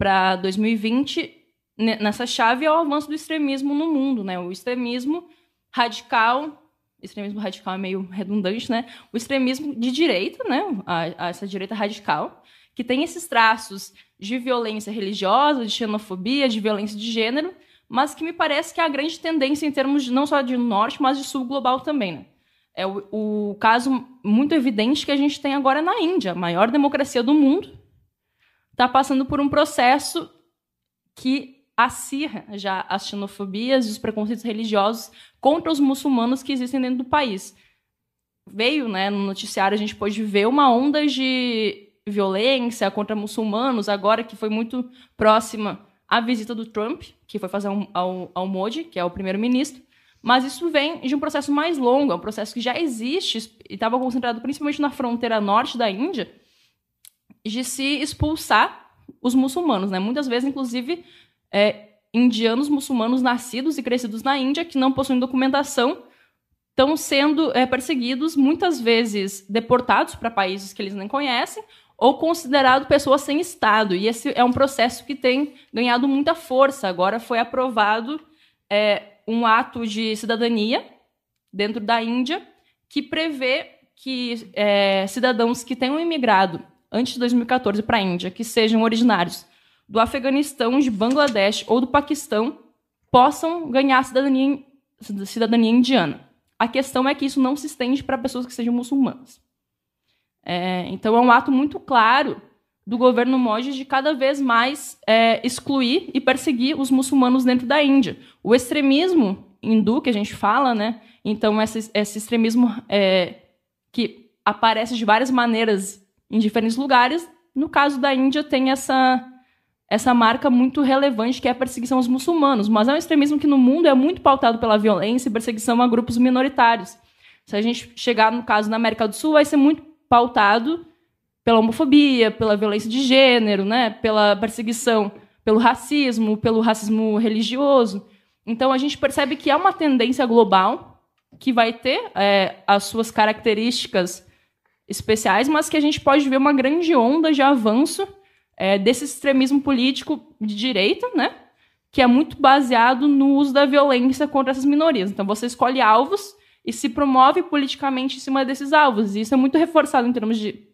para 2020 nessa chave é o avanço do extremismo no mundo, né? O extremismo radical extremismo radical é meio redundante, né? O extremismo de direita, né? A, a essa direita radical, que tem esses traços de violência religiosa, de xenofobia, de violência de gênero, mas que me parece que é a grande tendência em termos de não só de norte, mas de sul global também, né? É o, o caso muito evidente que a gente tem agora na Índia, a maior democracia do mundo, está passando por um processo que acirra já as xenofobias e os preconceitos religiosos contra os muçulmanos que existem dentro do país. Veio, né, no noticiário a gente pôde ver uma onda de violência contra muçulmanos, agora que foi muito próxima à visita do Trump, que foi fazer um, ao, ao Modi, que é o primeiro-ministro, mas isso vem de um processo mais longo, é um processo que já existe e estava concentrado principalmente na fronteira norte da Índia, de se expulsar os muçulmanos, né? Muitas vezes, inclusive, é, indianos muçulmanos nascidos e crescidos na Índia que não possuem documentação estão sendo é, perseguidos, muitas vezes deportados para países que eles nem conhecem, ou considerados pessoas sem Estado. E esse é um processo que tem ganhado muita força. Agora foi aprovado é, um ato de cidadania dentro da Índia que prevê que é, cidadãos que tenham imigrado antes de 2014 para a Índia, que sejam originários do Afeganistão, de Bangladesh ou do Paquistão possam ganhar cidadania, cidadania indiana. A questão é que isso não se estende para pessoas que sejam muçulmanas. É, então, é um ato muito claro do governo Modi de cada vez mais é, excluir e perseguir os muçulmanos dentro da Índia. O extremismo hindu que a gente fala, né? Então, esse, esse extremismo é, que aparece de várias maneiras em diferentes lugares, no caso da Índia, tem essa essa marca muito relevante que é a perseguição aos muçulmanos, mas é um extremismo que no mundo é muito pautado pela violência e perseguição a grupos minoritários. Se a gente chegar no caso na América do Sul, vai ser muito pautado pela homofobia, pela violência de gênero, né, pela perseguição, pelo racismo, pelo racismo religioso. Então a gente percebe que é uma tendência global que vai ter é, as suas características especiais, mas que a gente pode ver uma grande onda de avanço é, desse extremismo político de direita, né? Que é muito baseado no uso da violência contra essas minorias. Então você escolhe alvos e se promove politicamente em cima desses alvos. E isso é muito reforçado em termos de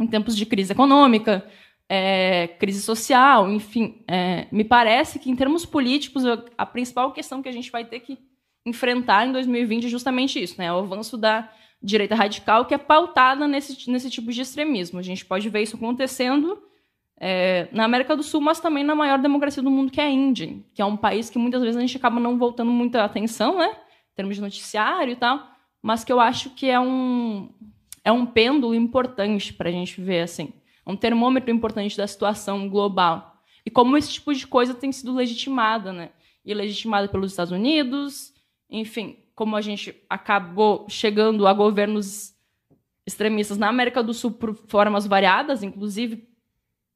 em tempos de crise econômica, é, crise social, enfim. É, me parece que, em termos políticos, a principal questão que a gente vai ter que enfrentar em 2020 é justamente isso, né? O avanço da direita radical, que é pautada nesse, nesse tipo de extremismo. A gente pode ver isso acontecendo é, na América do Sul, mas também na maior democracia do mundo, que é a Índia, que é um país que muitas vezes a gente acaba não voltando muita atenção, né? Em termos de noticiário e tal, mas que eu acho que é um, é um pêndulo importante para a gente ver, assim. Um termômetro importante da situação global. E como esse tipo de coisa tem sido legitimada, né? E legitimada pelos Estados Unidos, enfim, como a gente acabou chegando a governos extremistas na América do Sul por formas variadas, inclusive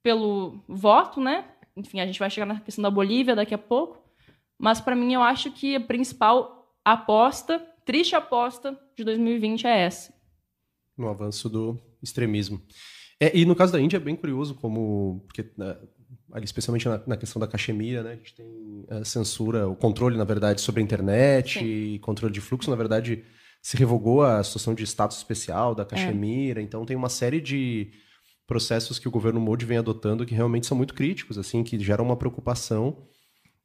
pelo voto, né? Enfim, a gente vai chegar na questão da Bolívia daqui a pouco. Mas para mim eu acho que a principal aposta, triste aposta de 2020 é essa. No avanço do extremismo. É, e no caso da Índia é bem curioso como porque né, especialmente na, na, questão da Caxemira, né, a gente tem a censura, o controle na verdade sobre a internet Sim. e controle de fluxo, na verdade se revogou a situação de status especial da Caxemira, é. então tem uma série de processos que o governo Modi vem adotando que realmente são muito críticos, assim, que geram uma preocupação,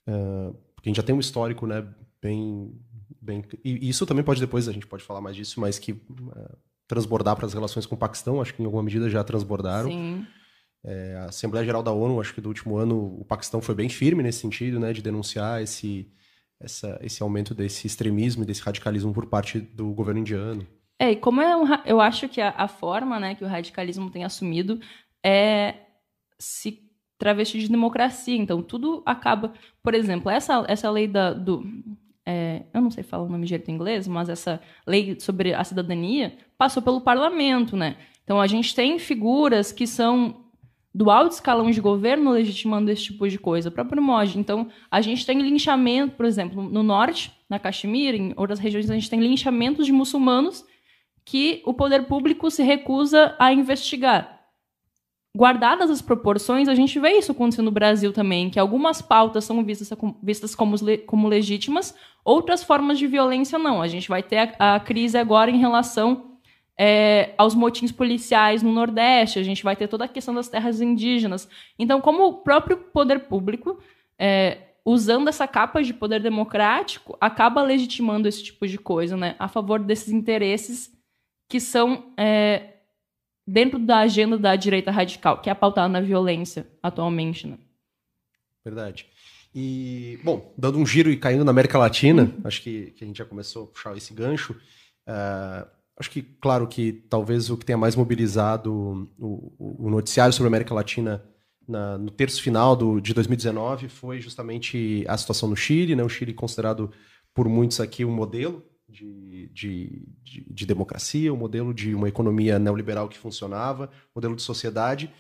uh, porque a gente já tem um histórico, né, bem, bem... E isso também pode depois, a gente pode falar mais disso, mas que uh, transbordar para as relações com o Paquistão, acho que em alguma medida já transbordaram. Sim. É, a Assembleia Geral da ONU, acho que do último ano, o Paquistão foi bem firme nesse sentido, né, de denunciar esse, essa, esse aumento desse extremismo e desse radicalismo por parte do governo indiano. É, e como é um, eu acho que a, a, forma né, que o radicalismo tem assumido é se travestir de democracia. Então, tudo acaba. Por exemplo, essa, essa lei da, do. É, eu não sei falar o nome direito em inglês, mas essa lei sobre a cidadania passou pelo parlamento, né? Então, a gente tem figuras que são do alto escalão de governo legitimando esse tipo de coisa, para Primode. Então, a gente tem linchamento, por exemplo, no norte, na Caxemira, em outras regiões, a gente tem linchamentos de muçulmanos que o poder público se recusa a investigar. Guardadas as proporções, a gente vê isso acontecer no Brasil também, que algumas pautas são vistas, vistas como, como legítimas, outras formas de violência não. A gente vai ter a, a crise agora em relação é, aos motins policiais no Nordeste, a gente vai ter toda a questão das terras indígenas. Então, como o próprio poder público, é, usando essa capa de poder democrático, acaba legitimando esse tipo de coisa, né, a favor desses interesses que são é, dentro da agenda da direita radical, que é pautada na violência atualmente. Né? Verdade. E, bom, dando um giro e caindo na América Latina, uhum. acho que, que, a gente já começou a puxar esse gancho. Uh, acho que, claro, que talvez o que tenha mais mobilizado o, o noticiário sobre a América Latina na, no terço final do, de 2019 foi justamente a situação no Chile, né? O Chile considerado por muitos aqui um modelo de, de, de, de, democracia, o modelo de uma economia neoliberal que funcionava, modelo de sociedade.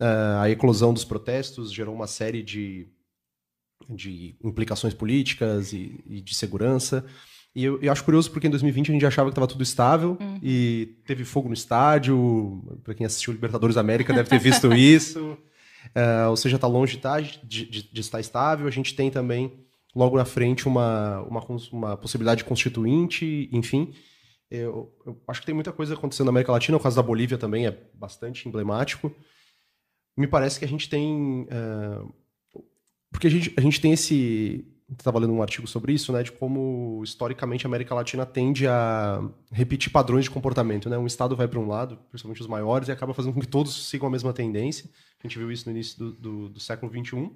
Uh, a eclosão dos protestos gerou uma série de, de implicações políticas e, e de segurança. E eu, eu, acho curioso porque em 2020 a gente achava que estava tudo estável hum. e teve fogo no estádio. Para quem assistiu Libertadores América deve ter visto isso. Uh, ou seja, está longe tá, de, de, de estar estável. A gente tem também logo na frente uma, uma, uma possibilidade constituinte, enfim. Eu, eu, acho que tem muita coisa acontecendo na América Latina, o caso da Bolívia também é bastante emblemático. Me parece que a gente tem. Uh, porque a gente, a gente tem esse. Estava lendo um artigo sobre isso, né? De como historicamente a América Latina tende a repetir padrões de comportamento, né? Um estado vai para um lado, principalmente os maiores, e acaba fazendo com que todos sigam a mesma tendência. A gente viu isso no início do, do, do século XXI.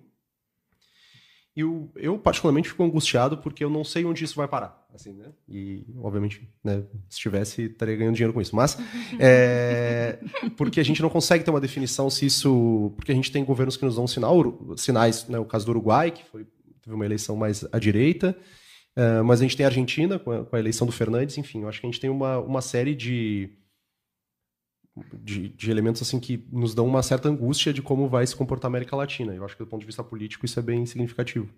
E o, eu, particularmente, fico angustiado porque eu não sei onde isso vai parar. Assim, né? E, obviamente, né, se tivesse, estaria ganhando dinheiro com isso. Mas, é, porque a gente não consegue ter uma definição se isso. Porque a gente tem governos que nos dão sinal, sinais, né, o caso do Uruguai, que foi, teve uma eleição mais à direita, uh, mas a gente tem a Argentina com a, com a, eleição do Fernandes, enfim, eu acho que a gente tem uma, uma série de, de, de, elementos assim que nos dão uma certa angústia de como vai se comportar a América Latina. Eu acho que do ponto de vista político isso é bem significativo.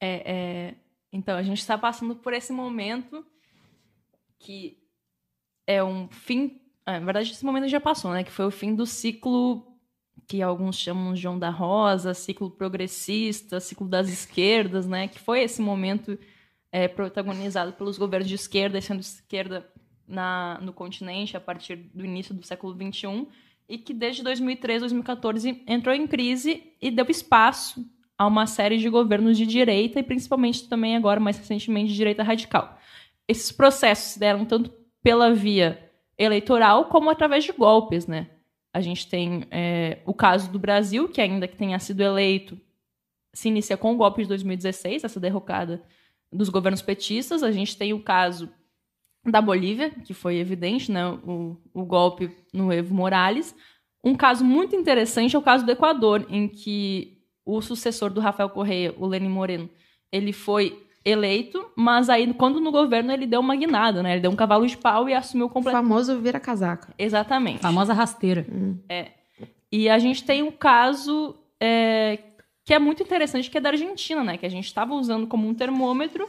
É, é... Então, a gente está passando por esse momento que é um fim. É, na verdade, esse momento já passou, né? Que foi o fim do ciclo que alguns chamam de onda rosa, ciclo progressista, ciclo das esquerdas, né? Que foi esse momento é, protagonizado pelos governos de esquerda, sendo esquerda na, no continente a partir do início do século XXI e que desde 2013, 2014 entrou em crise e deu espaço a uma série de governos de direita e principalmente também agora mais recentemente de direita radical. Esses processos deram tanto pela via eleitoral como através de golpes, né? A gente tem é, o caso do Brasil, que ainda que tenha sido eleito, se inicia com o golpe de 2016, essa derrocada dos governos petistas. A gente tem o caso da Bolívia, que foi evidente, né, o, o golpe no Evo Morales. Um caso muito interessante é o caso do Equador, em que o sucessor do Rafael Correia, o Lenin Moreno, ele foi eleito, mas aí quando no governo ele deu uma guinada, né? Ele deu um cavalo de pau e assumiu completamente. O famoso vira casaca. Exatamente. Famosa rasteira. Hum. É. E a gente tem um caso é, que é muito interessante, que é da Argentina, né? Que a gente estava usando como um termômetro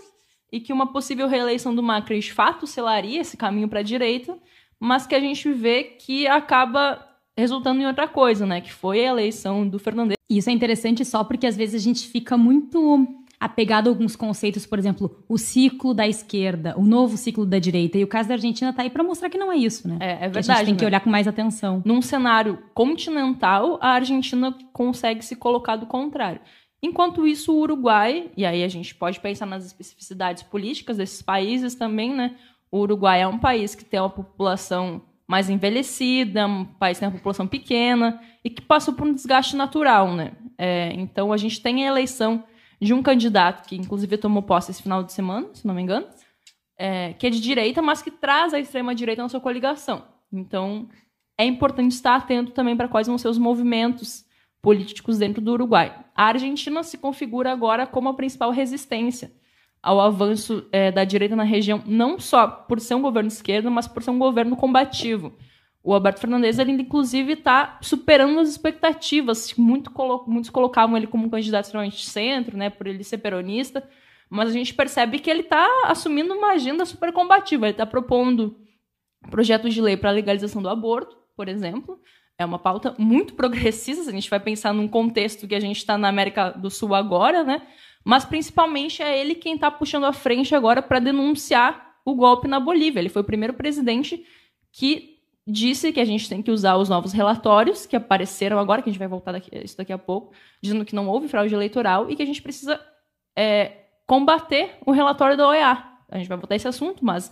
e que uma possível reeleição do Macri de fato selaria esse caminho para a direita, mas que a gente vê que acaba resultando em outra coisa, né? Que foi a eleição do Fernandes. Isso é interessante só porque às vezes a gente fica muito apegado a alguns conceitos, por exemplo, o ciclo da esquerda, o novo ciclo da direita. E o caso da Argentina está aí para mostrar que não é isso, né? É, é verdade. Que a gente tem né? que olhar com mais atenção. Num cenário continental, a Argentina consegue se colocar do contrário. Enquanto isso, o Uruguai, e aí a gente pode pensar nas especificidades políticas desses países também, né? O Uruguai é um país que tem uma população mais envelhecida, um país que tem uma população pequena e que passou por um desgaste natural, né? É, então a gente tem a eleição de um candidato que inclusive tomou posse esse final de semana, se não me engano, é, que é de direita, mas que traz a extrema direita na sua coligação. Então é importante estar atento também para quais vão ser os movimentos políticos dentro do Uruguai. A Argentina se configura agora como a principal resistência ao avanço é, da direita na região, não só por ser um governo de esquerda, mas por ser um governo combativo. O Alberto Fernandes, ele, inclusive, está superando as expectativas. Muito colo muitos colocavam ele como um candidato extremamente centro, né, por ele ser peronista, mas a gente percebe que ele está assumindo uma agenda super combativa. Ele está propondo projetos de lei para a legalização do aborto, por exemplo, é uma pauta muito progressista, se a gente vai pensar num contexto que a gente está na América do Sul agora, né? Mas principalmente é ele quem está puxando a frente agora para denunciar o golpe na Bolívia. Ele foi o primeiro presidente que disse que a gente tem que usar os novos relatórios que apareceram agora, que a gente vai voltar daqui, isso daqui a pouco, dizendo que não houve fraude eleitoral e que a gente precisa é, combater o relatório da OEA. A gente vai voltar esse assunto, mas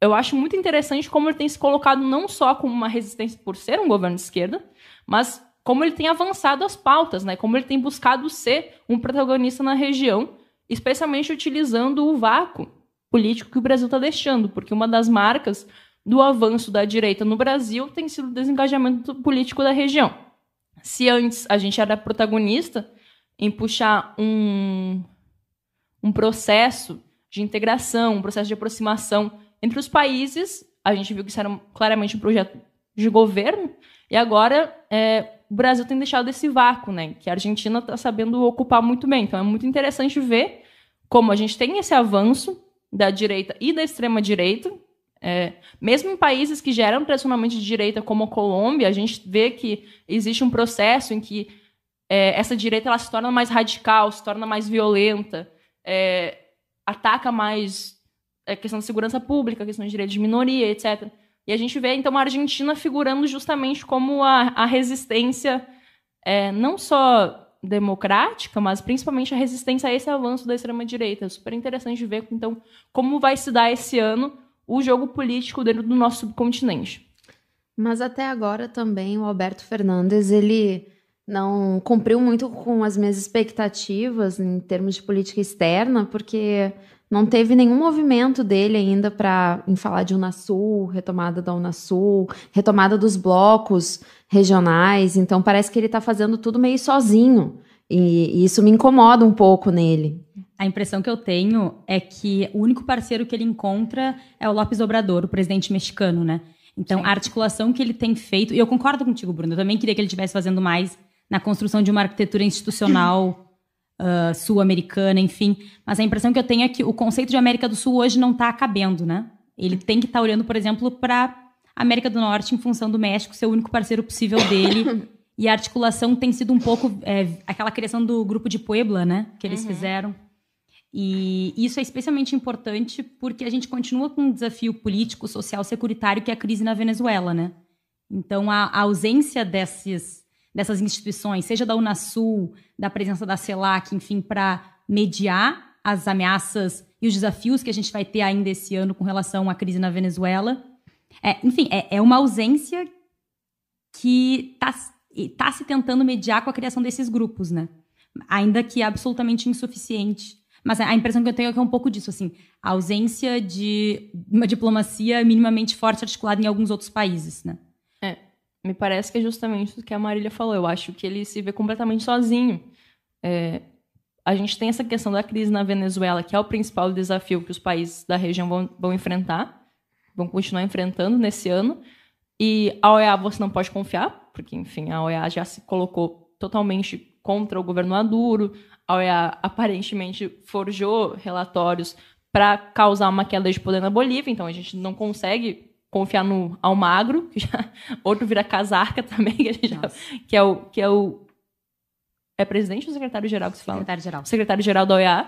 eu acho muito interessante como ele tem se colocado não só como uma resistência por ser um governo de esquerda, mas como ele tem avançado as pautas, né? Como ele tem buscado ser um protagonista na região, especialmente utilizando o vácuo político que o Brasil está deixando, porque uma das marcas do avanço da direita no Brasil tem sido o desengajamento político da região. Se antes a gente era protagonista em puxar um, um processo de integração, um processo de aproximação entre os países, a gente viu que isso era claramente um projeto de governo, e agora é, o Brasil tem deixado esse vácuo, né? Que a Argentina está sabendo ocupar muito bem. Então é muito interessante ver como a gente tem esse avanço da direita e da extrema direita. É, mesmo em países que geram tradicionalmente de direita, como a Colômbia, a gente vê que existe um processo em que é, essa direita ela se torna mais radical, se torna mais violenta, é, ataca mais a é, questão da segurança pública, a questão de direitos de minoria, etc. E a gente vê, então, a Argentina figurando justamente como a, a resistência, é, não só democrática, mas principalmente a resistência a esse avanço da extrema-direita. É super interessante ver, então, como vai se dar esse ano o jogo político dentro do nosso subcontinente. Mas até agora também o Alberto Fernandes, ele não cumpriu muito com as minhas expectativas em termos de política externa, porque não teve nenhum movimento dele ainda para em falar de Unasul, retomada da Unasul, retomada dos blocos regionais. Então parece que ele está fazendo tudo meio sozinho. E, e isso me incomoda um pouco nele. A impressão que eu tenho é que o único parceiro que ele encontra é o Lopes Obrador, o presidente mexicano, né? Então, Sim. a articulação que ele tem feito, e eu concordo contigo, Bruno, eu também queria que ele estivesse fazendo mais na construção de uma arquitetura institucional uh, sul-americana, enfim. Mas a impressão que eu tenho é que o conceito de América do Sul hoje não está cabendo, né? Ele tem que estar tá olhando, por exemplo, para América do Norte em função do México ser o único parceiro possível dele. e a articulação tem sido um pouco é, aquela criação do grupo de Puebla, né? Que eles uhum. fizeram. E isso é especialmente importante porque a gente continua com um desafio político, social, securitário, que é a crise na Venezuela, né? Então, a, a ausência desses dessas instituições, seja da Unasul, da presença da CELAC, enfim, para mediar as ameaças e os desafios que a gente vai ter ainda esse ano com relação à crise na Venezuela. É, enfim, é, é, uma ausência que está tá se tentando mediar com a criação desses grupos, né? Ainda que absolutamente insuficiente. Mas a impressão que eu tenho é que é um pouco disso, assim, a ausência de uma diplomacia minimamente forte articulada em alguns outros países, né? Me parece que é justamente o que a Marília falou. Eu acho que ele se vê completamente sozinho. É, a gente tem essa questão da crise na Venezuela, que é o principal desafio que os países da região vão, vão enfrentar, vão continuar enfrentando nesse ano. E a OEA você não pode confiar, porque, enfim, a OEA já se colocou totalmente contra o governo Maduro. A OEA aparentemente forjou relatórios para causar uma queda de poder na Bolívia, então a gente não consegue confiar no Almagro, que já, outro vira casarca também, que, já, que, é o que é o é presidente ou secretário-geral que se fala? Secretário-geral. Secretário-geral da OEA.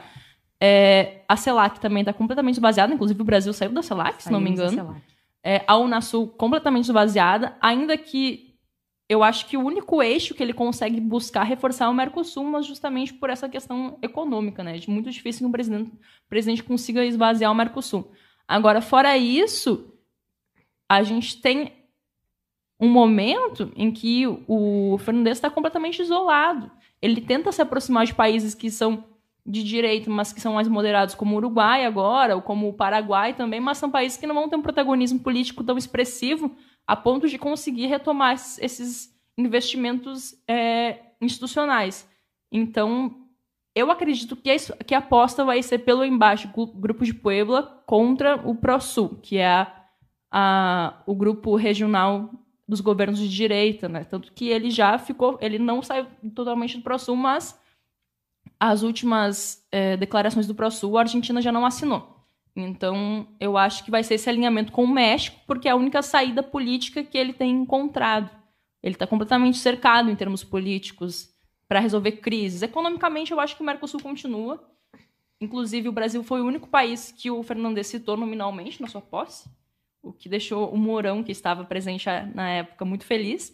É, a CELAC também está completamente baseada, inclusive o Brasil saiu da CELAC, se não me engano. É, a Unasul completamente baseada, ainda que eu acho que o único eixo que ele consegue buscar reforçar é o Mercosul, mas justamente por essa questão econômica, né? É muito difícil que o presidente, presidente consiga esvaziar o Mercosul. Agora, fora isso, a gente tem um momento em que o Fernandes está completamente isolado. Ele tenta se aproximar de países que são de direito, mas que são mais moderados, como o Uruguai agora, ou como o Paraguai também, mas são países que não vão ter um protagonismo político tão expressivo a ponto de conseguir retomar esses investimentos é, institucionais. Então, eu acredito que, isso, que a aposta vai ser pelo embaixo Grupo de Puebla contra o ProSul, que é a a, o grupo regional dos governos de direita, né? Tanto que ele já ficou, ele não saiu totalmente do ProSul, mas as últimas é, declarações do ProSul, a Argentina já não assinou. Então, eu acho que vai ser esse alinhamento com o México, porque é a única saída política que ele tem encontrado. Ele está completamente cercado em termos políticos para resolver crises. Economicamente, eu acho que o Mercosul continua. Inclusive, o Brasil foi o único país que o Fernandes citou nominalmente na sua posse o que deixou o Mourão, que estava presente na época, muito feliz.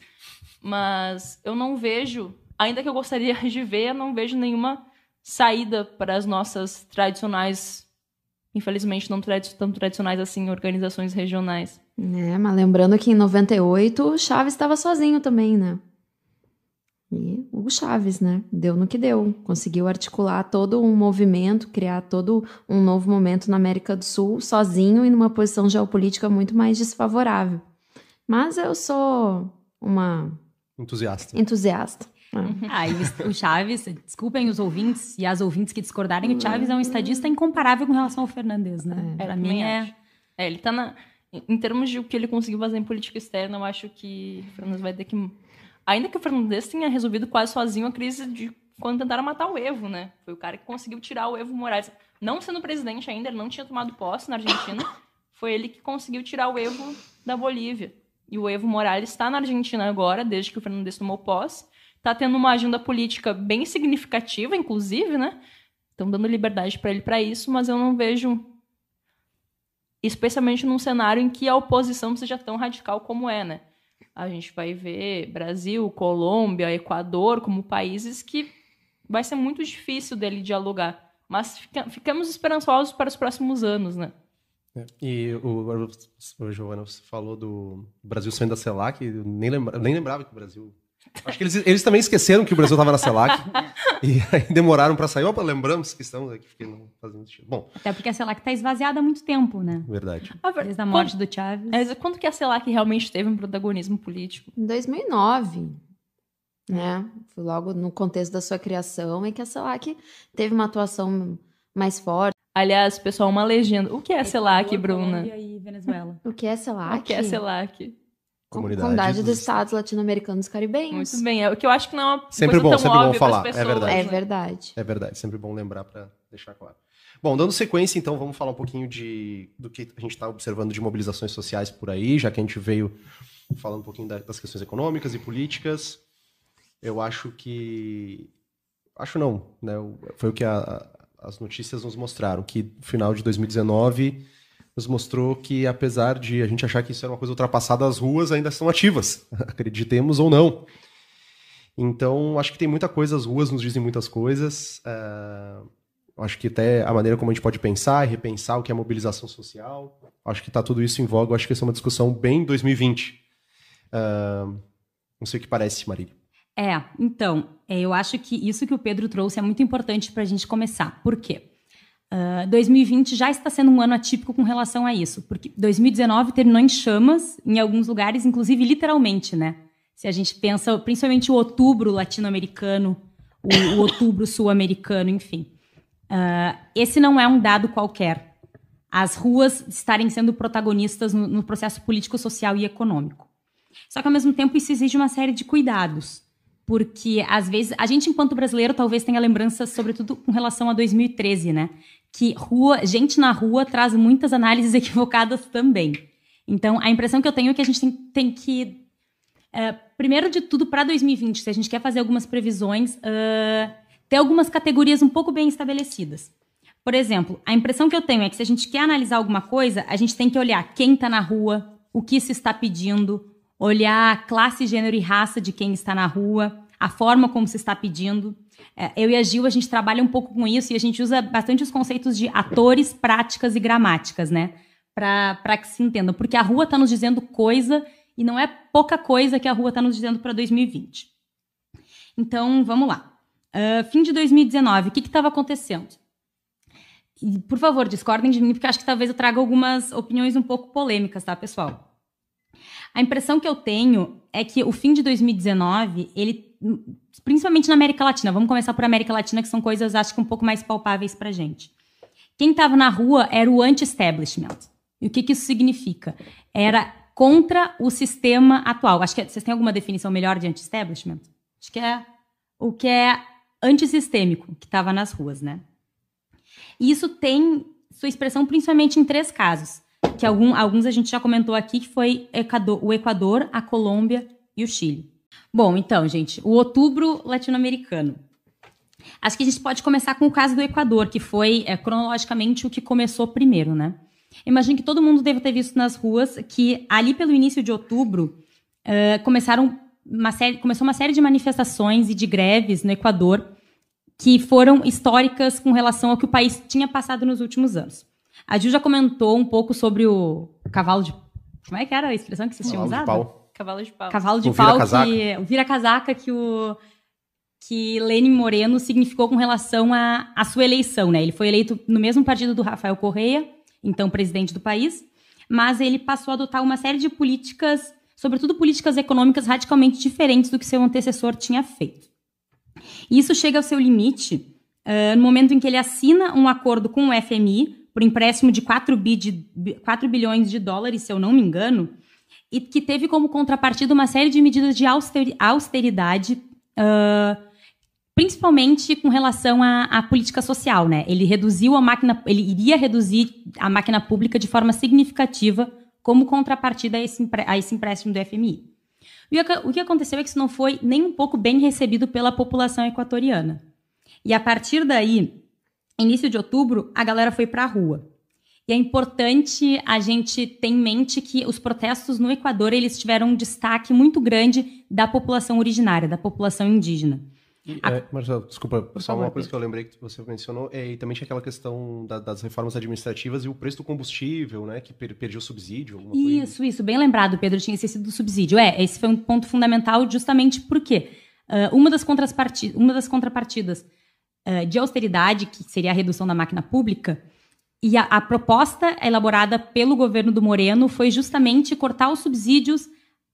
Mas eu não vejo, ainda que eu gostaria de ver, eu não vejo nenhuma saída para as nossas tradicionais, infelizmente não tão tradicionais assim, organizações regionais. É, mas lembrando que em 98 o Chaves estava sozinho também, né? E o Chaves, né? Deu no que deu. Conseguiu articular todo um movimento, criar todo um novo momento na América do Sul, sozinho e numa posição geopolítica muito mais desfavorável. Mas eu sou uma. Entusiasta. Entusiasta. Ah, e o Chaves, desculpem os ouvintes e as ouvintes que discordarem, o Chaves é um estadista incomparável com relação ao Fernandes, né? É, Para mim é... é. Ele tá na. Em termos de o que ele conseguiu fazer em política externa, eu acho que o Fernandes vai ter que Ainda que o Fernandes tenha resolvido quase sozinho a crise de quando tentaram matar o Evo, né? Foi o cara que conseguiu tirar o Evo Morales. Não sendo presidente ainda, ele não tinha tomado posse na Argentina. Foi ele que conseguiu tirar o Evo da Bolívia. E o Evo Morales está na Argentina agora, desde que o Fernandes tomou posse. Está tendo uma agenda política bem significativa, inclusive, né? Estão dando liberdade para ele para isso, mas eu não vejo, especialmente num cenário em que a oposição seja tão radical como é, né? a gente vai ver Brasil, Colômbia, Equador como países que vai ser muito difícil dele dialogar. Mas fica, ficamos esperançosos para os próximos anos, né? É, e o, o você falou do Brasil saindo da CELAC, nem, lembra, nem lembrava que o Brasil Acho que eles, eles também esqueceram que o Brasil estava na CELAC e aí demoraram para sair. Opa, lembramos que estamos aqui, porque não fazendo sentido. Bom, Até porque a CELAC tá esvaziada há muito tempo, né? verdade. Ver- Desde a morte do Chaves. Mas quando que a CELAC realmente teve um protagonismo político? Em 2009, né? Foi logo no contexto da sua criação e que a CELAC teve uma atuação mais forte. Aliás, pessoal, uma legenda. O que é a CELAC, Bruna? E Venezuela. O que é CELAC? O que é a CELAC? Comunidade, Comunidade dos Estados Latino-Americanos Caribenhos. Muito bem. É o que eu acho que não é uma Sempre coisa bom, tão sempre bom falar, é pessoas, verdade. É né? verdade. É verdade, sempre bom lembrar para deixar claro. Bom, dando sequência, então, vamos falar um pouquinho de, do que a gente está observando de mobilizações sociais por aí, já que a gente veio falando um pouquinho da- das questões econômicas e políticas. Eu acho que. Acho não, né? Foi o que a- a- as notícias nos mostraram, que no final de 2019 nos mostrou que, apesar de a gente achar que isso era uma coisa ultrapassada, as ruas ainda são ativas, acreditemos ou não. Então, acho que tem muita coisa, as ruas nos dizem muitas coisas. eh, acho que até a maneira como a gente pode pensar e repensar o que é mobilização social. Acho que está tudo isso em voga. Acho que essa é uma discussão bem 2020. Ah, não sei o que parece, Marília. É, então, é, eu acho que isso que o Pedro trouxe é muito importante para a gente começar. Por quê? Ah, 2020 já está sendo um ano atípico com relação a isso, porque 2019 terminou em chamas em alguns lugares, inclusive literalmente, né? Se a gente pensa, principalmente o outubro latino-americano, o, o outubro sul-americano, enfim. Ah, esse não é um dado qualquer. As ruas estarem sendo protagonistas no, no processo político, social e econômico. Só que, ao mesmo tempo, isso exige uma série de cuidados. Porque, às vezes, a gente, enquanto brasileiro, talvez tenha lembranças, sobretudo com relação a 2013, né? Que rua, gente na rua traz muitas análises equivocadas também. Então, a impressão que eu tenho é que a gente tem, tem que. é, primeiro de tudo, para 2020, se a gente quer fazer algumas previsões, ah, ter algumas categorias um pouco bem estabelecidas. Por exemplo, a impressão que eu tenho é que se a gente quer analisar alguma coisa, a gente tem que olhar quem está na rua, o que se está pedindo, olhar classe, gênero e raça de quem está na rua, a forma como se está pedindo. É, eu e a Gil, a gente trabalha um pouco com isso e a gente usa bastante os conceitos de atores, práticas e gramáticas, né? Para que se entendam. Porque a rua está nos dizendo coisa e não é pouca coisa que a rua está nos dizendo para 2020. Então, vamos lá. Ah, fim de 2019, o que estava acontecendo? E, por favor, discordem de mim, porque acho que talvez eu traga algumas opiniões um pouco polêmicas, tá, pessoal? A impressão que eu tenho é que o fim de 2019, ele, principalmente na América Latina, vamos começar por América Latina, que são coisas, acho que um pouco mais palpáveis pra gente. Quem estava na rua era o anti-establishment. E o que, que isso significa? Era contra o sistema atual. Acho que vocês têm alguma definição melhor de anti-establishment? Acho que é o que é antissistêmico que estava nas ruas, né? E isso tem sua expressão principalmente em três casos, que algum- alguns a gente já comentou aqui, que foi o Equador, a Colômbia e o Chile. Bom, então, gente, o outubro latino-americano. Acho que a gente pode começar com o caso do Equador, que foi é, cronologicamente o que começou primeiro, né? Imagino que todo mundo deve ter visto nas ruas que ali pelo início de outubro eh, começaram uma série, começou uma série de manifestações e de greves no Equador que foram históricas com relação ao que o país tinha passado nos últimos anos. A Ju já comentou um pouco sobre o cavalo de. Como é que era a expressão que vocês tinham Cavalo de usado? pau. Cavalo de pau. Cavalo de O pau, vira-casaca. que, o vira-casaca que o que Lenin Moreno significou com relação à sua eleição, né? Ele foi eleito no mesmo partido do Rafael Correia, então presidente do país, mas ele passou a adotar uma série de políticas, sobretudo políticas econômicas radicalmente diferentes do que seu antecessor tinha feito. E isso chega ao seu limite ah, no momento em que ele assina um acordo com o FMI por empréstimo de 4, bi de, bi- 4 bilhões de dólares, se eu não me engano, e que teve como contrapartida uma série de medidas de austeri- austeridade, ah, principalmente com relação à, à política social, né? Ele reduziu a máquina, ele iria reduzir a máquina pública de forma significativa como contrapartida a esse, a esse empréstimo do FMI. O que aconteceu é que isso não foi nem um pouco bem recebido pela população equatoriana. E a partir daí, início de outubro, a galera foi para a rua. E é importante a gente ter em mente que os protestos no Equador eles tiveram um destaque muito grande da população originária, da população indígena. E, é, Marcelo, desculpa, Por só favor, uma coisa que eu lembrei que você mencionou, é, e também tinha aquela questão da, das reformas administrativas e o preço do combustível, né, que per, perdia o subsídio. Isso, coisa. isso, bem lembrado, Pedro, tinha esquecido do subsídio. É, esse foi um ponto fundamental justamente porque uh, uma, das contrapartidas, uma das contrapartidas uh, de austeridade, que seria a redução da máquina pública, e a, a proposta elaborada pelo governo do Moreno foi justamente cortar os subsídios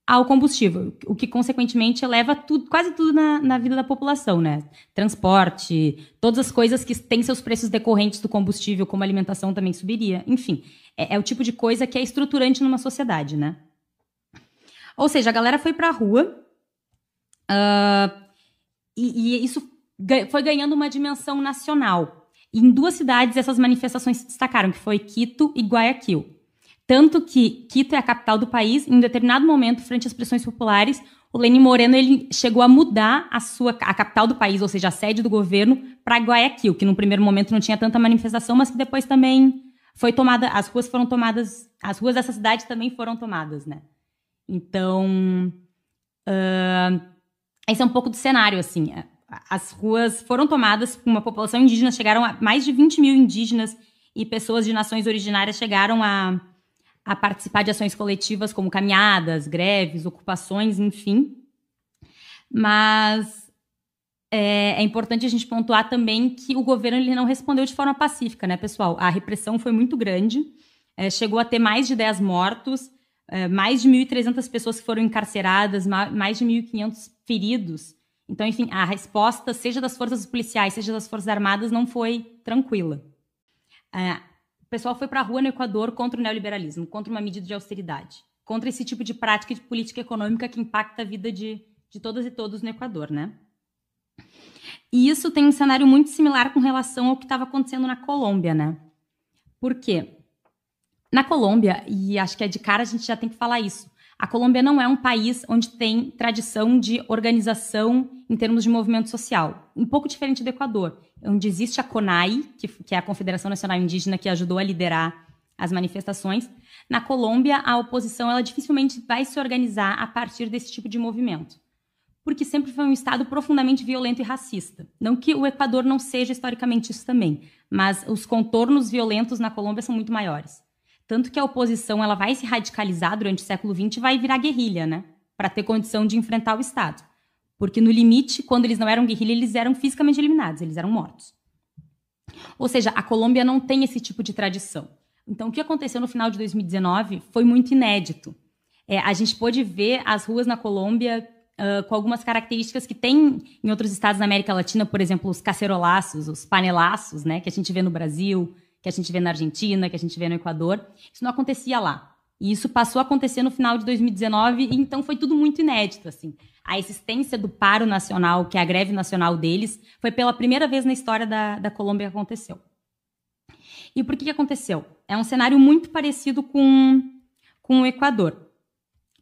ao combustível, o que consequentemente eleva tudo, quase tudo na, na, vida da população, né? Transporte, todas as coisas que têm seus preços decorrentes do combustível, como alimentação também subiria. Enfim, é, é o tipo de coisa que é estruturante numa sociedade, né? Ou seja, a galera foi pra rua uh, e, e isso foi ganhando uma dimensão nacional. Em duas cidades essas manifestações se destacaram, que foi Quito e Guayaquil. Tanto que Quito é a capital do país, em um determinado momento, frente às pressões populares, o Lenin Moreno ele chegou a mudar a sua a capital do país, ou seja, a sede do governo, para Guayaquil, que num primeiro momento não tinha tanta manifestação, mas que depois também foi tomada, as ruas foram tomadas, as ruas dessa cidade também foram tomadas, né? Então, uh, esse é um pouco do cenário, assim. As ruas foram tomadas com uma população indígena, chegaram a mais de 20 mil indígenas e pessoas de nações originárias chegaram a a participar de ações coletivas como caminhadas, greves, ocupações, enfim. Mas é, é, importante a gente pontuar também que o governo ele não respondeu de forma pacífica, né, pessoal? A repressão foi muito grande, é, chegou a ter mais de 10 mortos, é, mais de 1.300 pessoas que foram encarceradas, mais de 1.500 feridos. Então, enfim, a resposta, seja das forças policiais, seja das forças armadas, não foi tranquila. É, o pessoal foi para a rua no Equador contra o neoliberalismo, contra uma medida de austeridade, contra esse tipo de prática de política econômica que impacta a vida de, de todas e todos no Equador, né? E isso tem um cenário muito similar com relação ao que estava acontecendo na Colômbia, né? Por quê? Na Colômbia, e acho que é de cara a gente já tem que falar isso, a Colômbia não é um país onde tem tradição de organização em termos de movimento social. Um pouco diferente do Equador, onde existe a CONAI, que, que é a Confederação Nacional Indígena que ajudou a liderar as manifestações. Na Colômbia, a oposição ela dificilmente vai se organizar a partir desse tipo de movimento. Porque sempre foi um Estado profundamente violento e racista. Não que o Equador não seja historicamente isso também, mas os contornos violentos na Colômbia são muito maiores. Tanto que a oposição ela vai se radicalizar durante o século XX e vai virar guerrilha, né? Para ter condição de enfrentar o Estado. Porque no limite, quando eles não eram guerrilha, eles eram fisicamente eliminados, eles eram mortos. Ou seja, a Colômbia não tem esse tipo de tradição. Então, o que aconteceu no final de 2019 foi muito inédito. É, a gente pôde ver as ruas na Colômbia uh, com algumas características que tem em outros estados da América Latina, por exemplo, os cacerolaços, os panelaços, né, que a gente vê no Brasil, que a gente vê na Argentina, que a gente vê no Equador. Isso não acontecia lá. E isso passou a acontecer no final de 2019, e então foi tudo muito inédito, assim. A existência do paro nacional, que é a greve nacional deles, foi pela primeira vez na história da, da Colômbia que aconteceu. E por que, que aconteceu? É um cenário muito parecido com, com o Equador.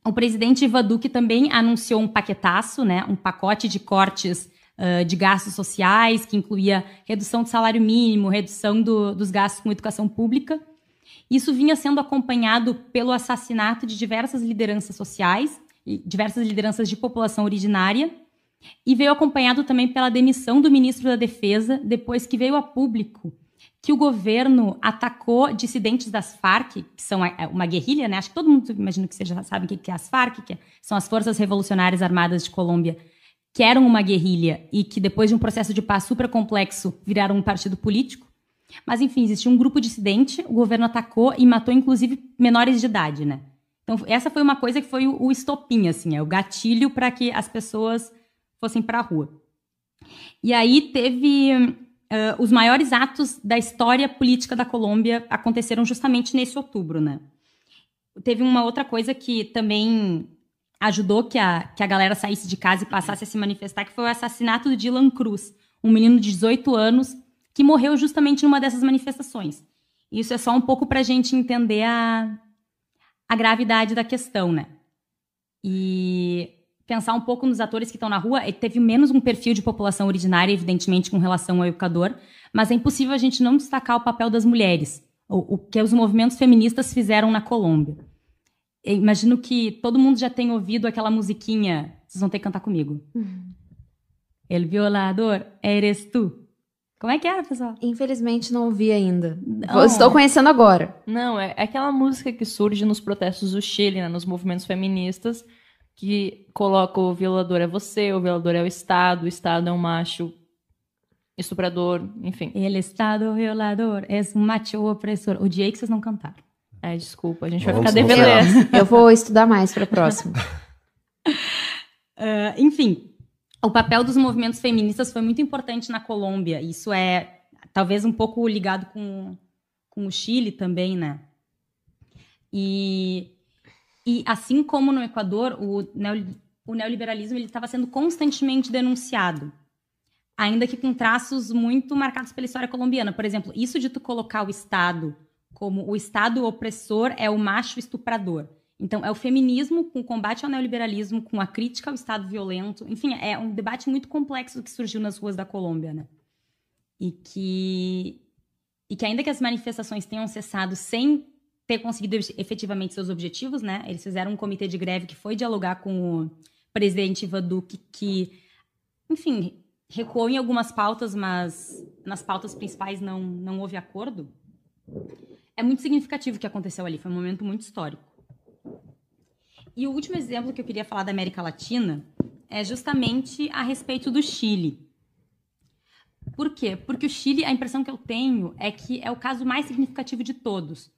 O presidente Ivan Duque também anunciou um paquetaço, né, um pacote de cortes de gastos sociais, que incluía redução do salário mínimo, redução do, dos gastos com educação pública. Isso vinha sendo acompanhado pelo assassinato de diversas lideranças sociais, diversas lideranças de população originária, e veio acompanhado também pela demissão do ministro da Defesa, depois que veio a público que o governo atacou dissidentes das Farc, que são uma guerrilha, né? Acho que todo mundo imagina que vocês já sabem o que é as Farc, que são as Forças Revolucionárias Armadas de Colômbia, que eram uma guerrilha e que depois de um processo de paz super complexo viraram um partido político. Mas enfim, existia um grupo dissidente, o governo atacou e matou inclusive menores de idade, né? Então essa foi uma coisa que foi o, estopim, assim, é o gatilho para que as pessoas fossem para a rua. E aí teve uh, os maiores atos da história política da Colômbia aconteceram justamente nesse outubro, né? Teve uma outra coisa que também ajudou que a, que a galera saísse de casa e passasse a se manifestar, que foi o assassinato do Dylan Cruz, um menino de 18 anos que morreu justamente numa dessas manifestações. Isso é só um pouco para a gente entender a, a gravidade da questão, né? E pensar um pouco nos atores que estão na rua, ele teve menos um perfil de população originária, evidentemente, com relação ao educador, mas é impossível a gente não destacar o papel das mulheres, o, o que os movimentos feministas fizeram na Colômbia. Imagino que todo mundo já tem ouvido aquela musiquinha. Vocês vão ter que cantar comigo. Uhum. El violador eres tu. Como é que era, pessoal? Infelizmente não ouvi ainda. Não. Estou conhecendo agora. Não, é, é aquela música que surge nos protestos do Chile, né, nos movimentos feministas, que coloca o violador é você, o violador é o Estado, o Estado é um macho estuprador, enfim. El estado violador es um macho opressor. Odiei que vocês não cantaram. É, desculpa, a gente vai Vamos ficar devendo. Eu vou estudar mais para a próxima. Ah, enfim, o papel dos movimentos feministas foi muito importante na Colômbia. Isso é talvez um pouco ligado com, com o Chile também, né? E, e assim como no Equador, o, neoli- o neoliberalismo ele estava sendo constantemente denunciado, ainda que com traços muito marcados pela história colombiana. Por exemplo, isso de tu colocar o Estado como o Estado opressor é o macho estuprador. Então, é o feminismo com o combate ao neoliberalismo, com a crítica ao Estado violento. Enfim, é um debate muito complexo que surgiu nas ruas da Colômbia, né? E que, e que ainda que as manifestações tenham cessado sem ter conseguido efetivamente seus objetivos, né? Eles fizeram um comitê de greve que foi dialogar com o presidente Ivan Duque, que, enfim, recuou em algumas pautas, mas nas pautas principais não, não houve acordo. É muito significativo o que aconteceu ali, foi um momento muito histórico. E o último exemplo que eu queria falar da América Latina é justamente a respeito do Chile. Por quê? Porque o Chile, a impressão que eu tenho é que é o caso mais significativo de todos.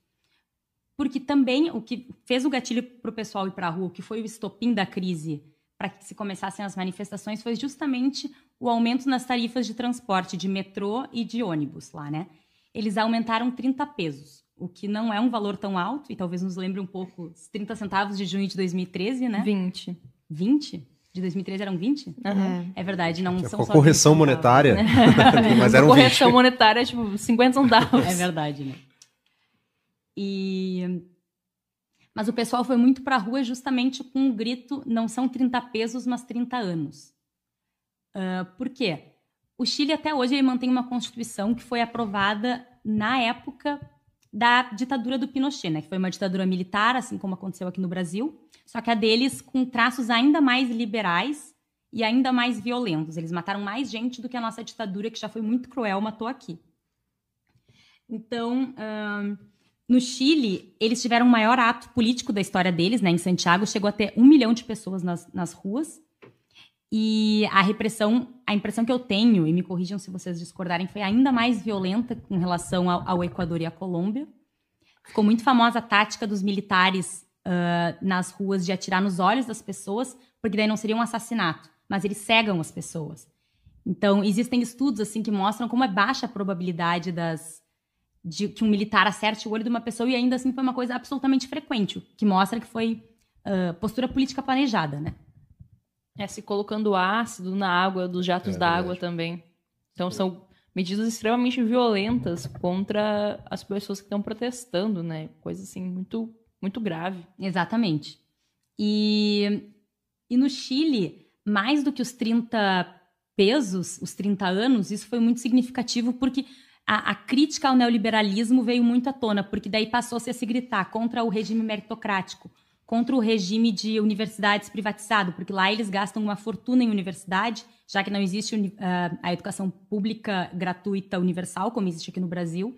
Porque também o que fez o gatilho para o pessoal ir para a rua, que foi o estopim da crise para que se começassem as manifestações, foi justamente o aumento nas tarifas de transporte de metrô e de ônibus lá, né? Eles aumentaram 30 pesos, o que não é um valor tão alto, e talvez nos lembre um pouco os 30 centavos de junho de 2013, né? 20. 20? De 2013 eram 20? É. É verdade, não são só correção 20 centavos. monetária. Mas era um 20. Correção monetária, tipo, 50 centavos. É verdade, né? E... Mas o pessoal foi muito pra rua justamente com o grito: não são 30 pesos, mas 30 anos. Ah, por quê? O Chile até hoje ele mantém uma constituição que foi aprovada na época da ditadura do Pinochet, né? Que foi uma ditadura militar, assim como aconteceu aqui no Brasil, só que a deles com traços ainda mais liberais e ainda mais violentos. Eles mataram mais gente do que a nossa ditadura, que já foi muito cruel, matou aqui. Então, no Chile, eles tiveram o maior ato político da história deles, né? Em Santiago, chegou a ter um milhão de pessoas nas, nas ruas. E a repressão, a impressão que eu tenho, e me corrijam se vocês discordarem, foi ainda mais violenta com relação ao, ao Equador e à Colômbia. Ficou muito famosa a tática dos militares ah, nas ruas de atirar nos olhos das pessoas, porque daí não seria um assassinato, mas eles cegam as pessoas. Então, existem estudos assim que mostram como é baixa a probabilidade das, de que um militar acerte o olho de uma pessoa e ainda assim foi uma coisa absolutamente frequente, que mostra que foi ah, postura política planejada, né? É, se colocando ácido na água, dos jatos É também. Então são medidas extremamente violentas contra as pessoas que estão protestando, né? Coisa assim muito muito grave. Exatamente. E, e no Chile, mais do que os 30 pesos, os 30 anos, isso foi muito significativo porque a, a crítica ao neoliberalismo veio muito à tona, porque daí passou-se a se gritar contra o regime meritocrático, contra o regime de universidades privatizado, porque lá eles gastam uma fortuna em universidade, já que não existe ah, a educação pública gratuita universal, como existe aqui no Brasil.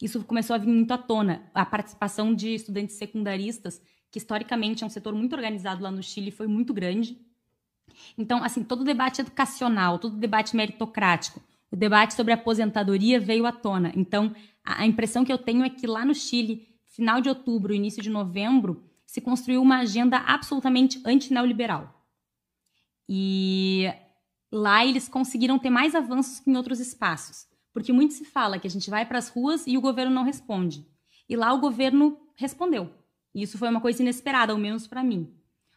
Isso começou a vir muito à tona. A participação de estudantes secundaristas, que historicamente é um setor muito organizado lá no Chile, foi muito grande. Então, assim, todo o debate educacional, todo o debate meritocrático, o debate sobre aposentadoria veio à tona. Então, a impressão que eu tenho é que lá no Chile, final de outubro, início de novembro, se construiu uma agenda absolutamente antineoliberal. E lá eles conseguiram ter mais avanços que em outros espaços. Porque muito se fala que a gente vai para as ruas e o governo não responde. E lá o governo respondeu. E isso foi uma coisa inesperada, ao menos para mim.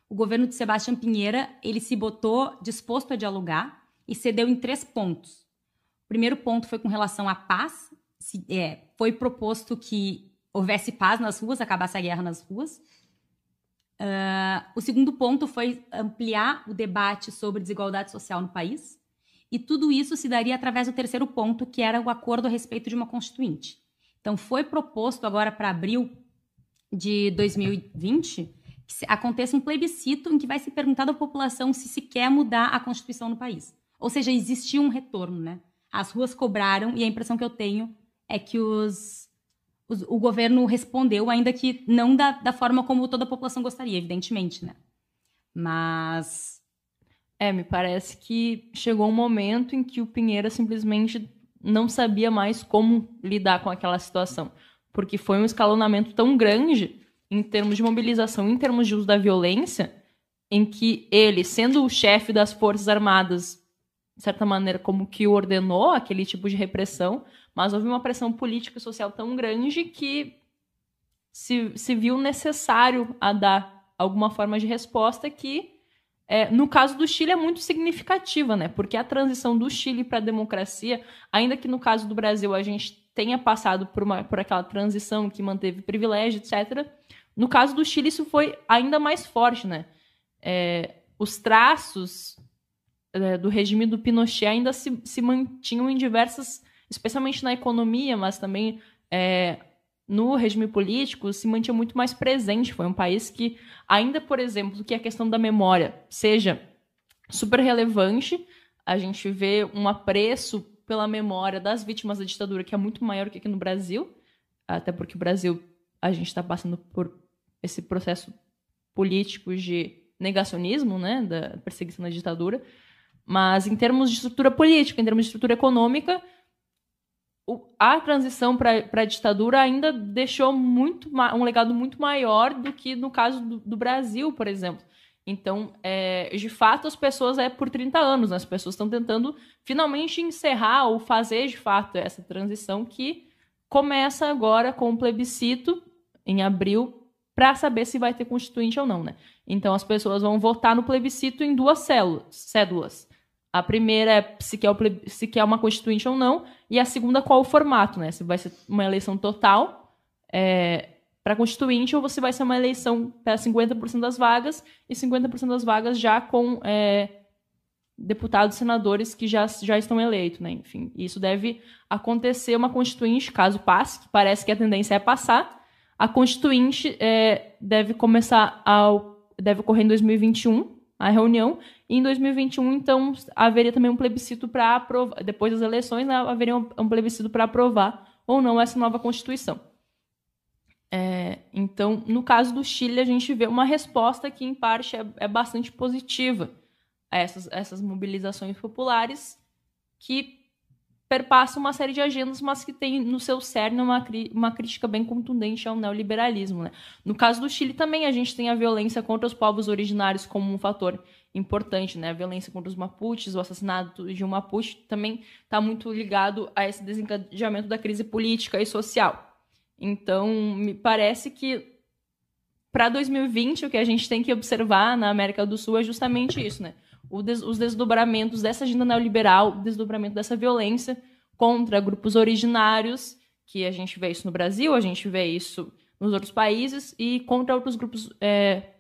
O governo de Sebastião Pinheira, ele se botou disposto a dialogar e cedeu em três pontos. O primeiro ponto foi com relação à paz. Se- é, foi proposto que houvesse paz nas ruas, acabasse a guerra nas ruas. Ah, o segundo ponto foi ampliar o debate sobre desigualdade social no país. E tudo isso se daria através do terceiro ponto, que era o acordo a respeito de uma constituinte. Então, foi proposto agora para abril de 2020 que se- aconteça um plebiscito em que vai ser perguntado à população se se quer mudar a Constituição no país. Ou seja, existia um retorno, né? As ruas cobraram e a impressão que eu tenho é que os o governo respondeu, ainda que não da, da forma como toda a população gostaria, evidentemente, né? Mas. É, me parece que chegou um momento em que o Pinheira simplesmente não sabia mais como lidar com aquela situação. Porque foi um escalonamento tão grande em termos de mobilização, em termos de uso da violência, em que ele, sendo o chefe das Forças Armadas, de certa maneira, como que ordenou aquele tipo de repressão, mas houve uma pressão política e social tão grande que se, se viu necessário a dar alguma forma de resposta que, é, no caso do Chile, é muito significativa, né? Porque a transição do Chile para a democracia, ainda que no caso do Brasil a gente tenha passado por, uma, por aquela transição que manteve privilégio, etc., no caso do Chile isso foi ainda mais forte, né? É, os traços é, do regime do Pinochet ainda se, se mantinham em diversas, especialmente na economia, mas também é, no regime político, se mantinha muito mais presente. Foi um país que, ainda, por exemplo, que a questão da memória seja super relevante, a gente vê um apreço pela memória das vítimas da ditadura que é muito maior que aqui no Brasil, até porque o Brasil, a gente está passando por esse processo político de negacionismo, né, da perseguição da ditadura. Mas em termos de estrutura política, em termos de estrutura econômica, a transição para a ditadura ainda deixou muito um legado muito maior do que no caso do, do Brasil, por exemplo. Então, é, de fato, as pessoas é por 30 anos, né? as pessoas estão tentando finalmente encerrar ou fazer de fato essa transição que começa agora com o plebiscito em abril para saber se vai ter constituinte ou não, né? Então as pessoas vão votar no plebiscito em duas células, cédulas. A primeira é se quer, o se quer uma constituinte ou não, e a segunda qual o formato, né? Se vai ser uma eleição total é, para constituinte ou você vai ser uma eleição para 50% das vagas e 50% das vagas já com é, deputados senadores que já, já estão eleitos, né? Enfim, isso deve acontecer uma constituinte, caso passe, que parece que a tendência é passar. A constituinte é, deve começar ao deve ocorrer em 2021 a reunião e em 2021, então, haveria também um plebiscito para aprovar, depois das eleições, né, haveria um, um plebiscito para aprovar ou não essa nova Constituição. É, então, no caso do Chile, a gente vê uma resposta que, em parte, é, é bastante positiva a essas, essas mobilizações populares que perpassa uma série de agendas, mas que tem no seu cerne uma, uma crítica bem contundente ao neoliberalismo. Né? No caso do Chile também a gente tem a violência contra os povos originários como um fator importante, né? A violência contra os Mapuches, o assassinato de um Mapuche também está muito ligado a esse desencadeamento da crise política e social. Então, me parece que para 2020 o que a gente tem que observar na América do Sul é justamente isso, né? Des, os desdobramentos dessa agenda neoliberal, o desdobramento dessa violência contra grupos originários, que a gente vê isso no Brasil, a gente vê isso nos outros países, e contra outros grupos, é,